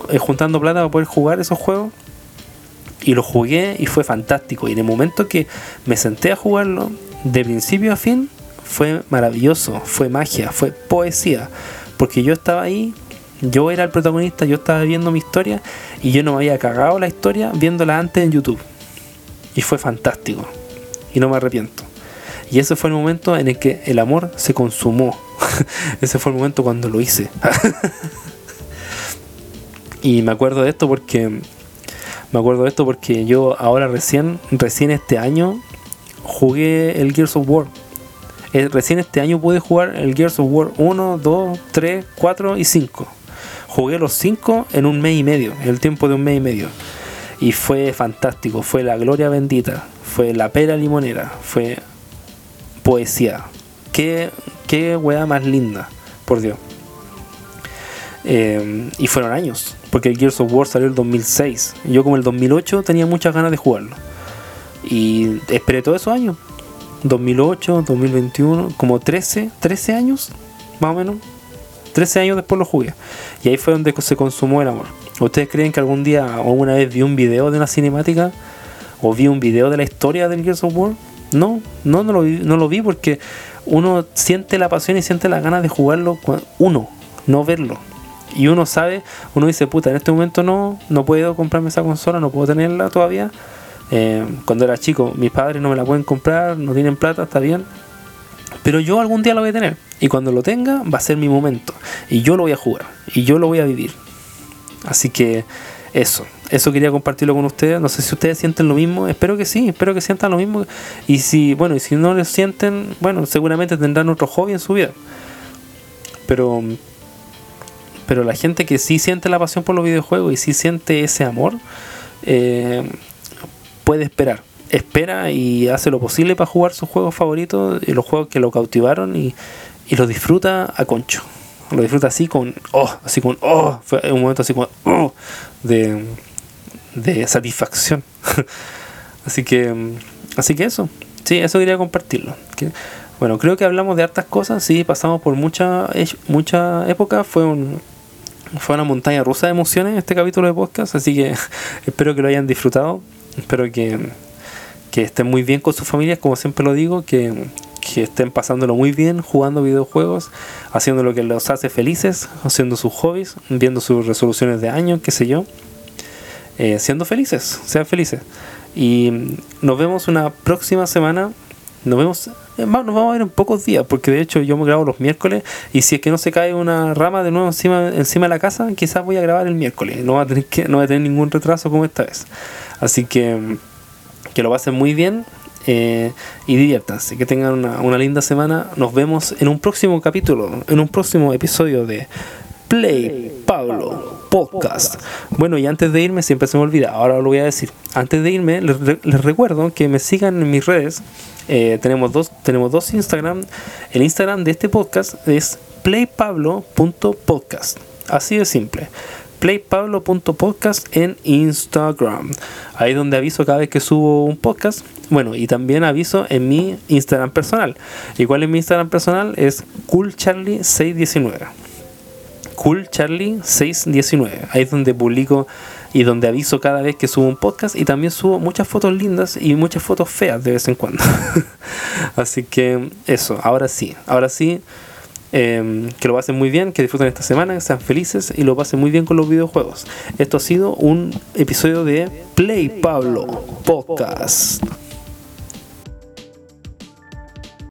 eh, juntando plata para poder jugar esos juegos y lo jugué y fue fantástico. Y en el momento que me senté a jugarlo, de principio a fin, fue maravilloso, fue magia, fue poesía. Porque yo estaba ahí, yo era el protagonista, yo estaba viendo mi historia y yo no me había cagado la historia viéndola antes en YouTube. Y fue fantástico. Y no me arrepiento. Y ese fue el momento en el que el amor se consumó. <laughs> ese fue el momento cuando lo hice. <laughs> y me acuerdo de esto porque me acuerdo de esto porque yo ahora recién, recién este año jugué el Gears of War. Eh, recién este año pude jugar el Gears of War 1, 2, 3, 4 y 5. Jugué los 5 en un mes y medio, en el tiempo de un mes y medio. Y fue fantástico, fue la gloria bendita, fue la pera limonera, fue poesía. Qué, qué weá más linda, por Dios. Eh, y fueron años, porque el Gears of War salió el 2006. Yo como el 2008 tenía muchas ganas de jugarlo. Y esperé todos esos años. 2008, 2021, como 13, 13 años, más o menos. 13 años después lo jugué. Y ahí fue donde se consumó el amor. ¿Ustedes creen que algún día o alguna vez vi un video de una cinemática? ¿O vi un video de la historia del Gears of War? No, no, no lo vi, no lo vi porque uno siente la pasión y siente las ganas de jugarlo uno, no verlo y uno sabe, uno dice, puta, en este momento no, no puedo comprarme esa consola, no puedo tenerla todavía. Eh, cuando era chico, mis padres no me la pueden comprar, no tienen plata, está bien. Pero yo algún día lo voy a tener. Y cuando lo tenga, va a ser mi momento. Y yo lo voy a jugar. Y yo lo voy a vivir. Así que eso. Eso quería compartirlo con ustedes. No sé si ustedes sienten lo mismo. Espero que sí. Espero que sientan lo mismo. Y si, bueno, y si no lo sienten, bueno, seguramente tendrán otro hobby en su vida. Pero pero la gente que sí siente la pasión por los videojuegos y sí siente ese amor, eh, puede esperar. Espera y hace lo posible para jugar sus juegos favoritos y los juegos que lo cautivaron y, y lo disfruta a concho. Lo disfruta así con, oh, así con, oh, fue un momento así como, oh, de, de satisfacción. <laughs> así que, así que eso, sí, eso quería compartirlo. bueno, creo que hablamos de hartas cosas, sí, pasamos por mucha, mucha época, fue un, fue una montaña rusa de emociones este capítulo de podcast, así que <laughs> espero que lo hayan disfrutado, espero que, que estén muy bien con sus familias, como siempre lo digo, que, que estén pasándolo muy bien jugando videojuegos, haciendo lo que los hace felices, haciendo sus hobbies, viendo sus resoluciones de año, qué sé yo, eh, siendo felices, sean felices. Y nos vemos una próxima semana. Nos vemos, nos vamos a ver en pocos días, porque de hecho yo me grabo los miércoles y si es que no se cae una rama de nuevo encima, encima de la casa, quizás voy a grabar el miércoles. No va a tener que, no va a tener ningún retraso como esta vez. Así que que lo pasen muy bien eh, y diviértanse, que tengan una, una linda semana. Nos vemos en un próximo capítulo, en un próximo episodio de Play Pablo Podcast. Bueno, y antes de irme, siempre se me olvida, ahora lo voy a decir. Antes de irme, les, recuerdo que me sigan en mis redes. Eh, tenemos, dos, tenemos dos Instagram. El Instagram de este podcast es playpablo.podcast. Así de simple playpablo.podcast en Instagram. Ahí donde aviso cada vez que subo un podcast. Bueno, y también aviso en mi Instagram personal. Igual en mi Instagram personal es coolcharlie619 Cool Charlie 619. Ahí es donde publico y donde aviso cada vez que subo un podcast y también subo muchas fotos lindas y muchas fotos feas de vez en cuando. <laughs> Así que eso, ahora sí, ahora sí. Em, que lo pasen muy bien, que disfruten esta semana, que sean felices y lo pasen muy bien con los videojuegos. Esto ha sido un episodio de Play Pablo Podcast.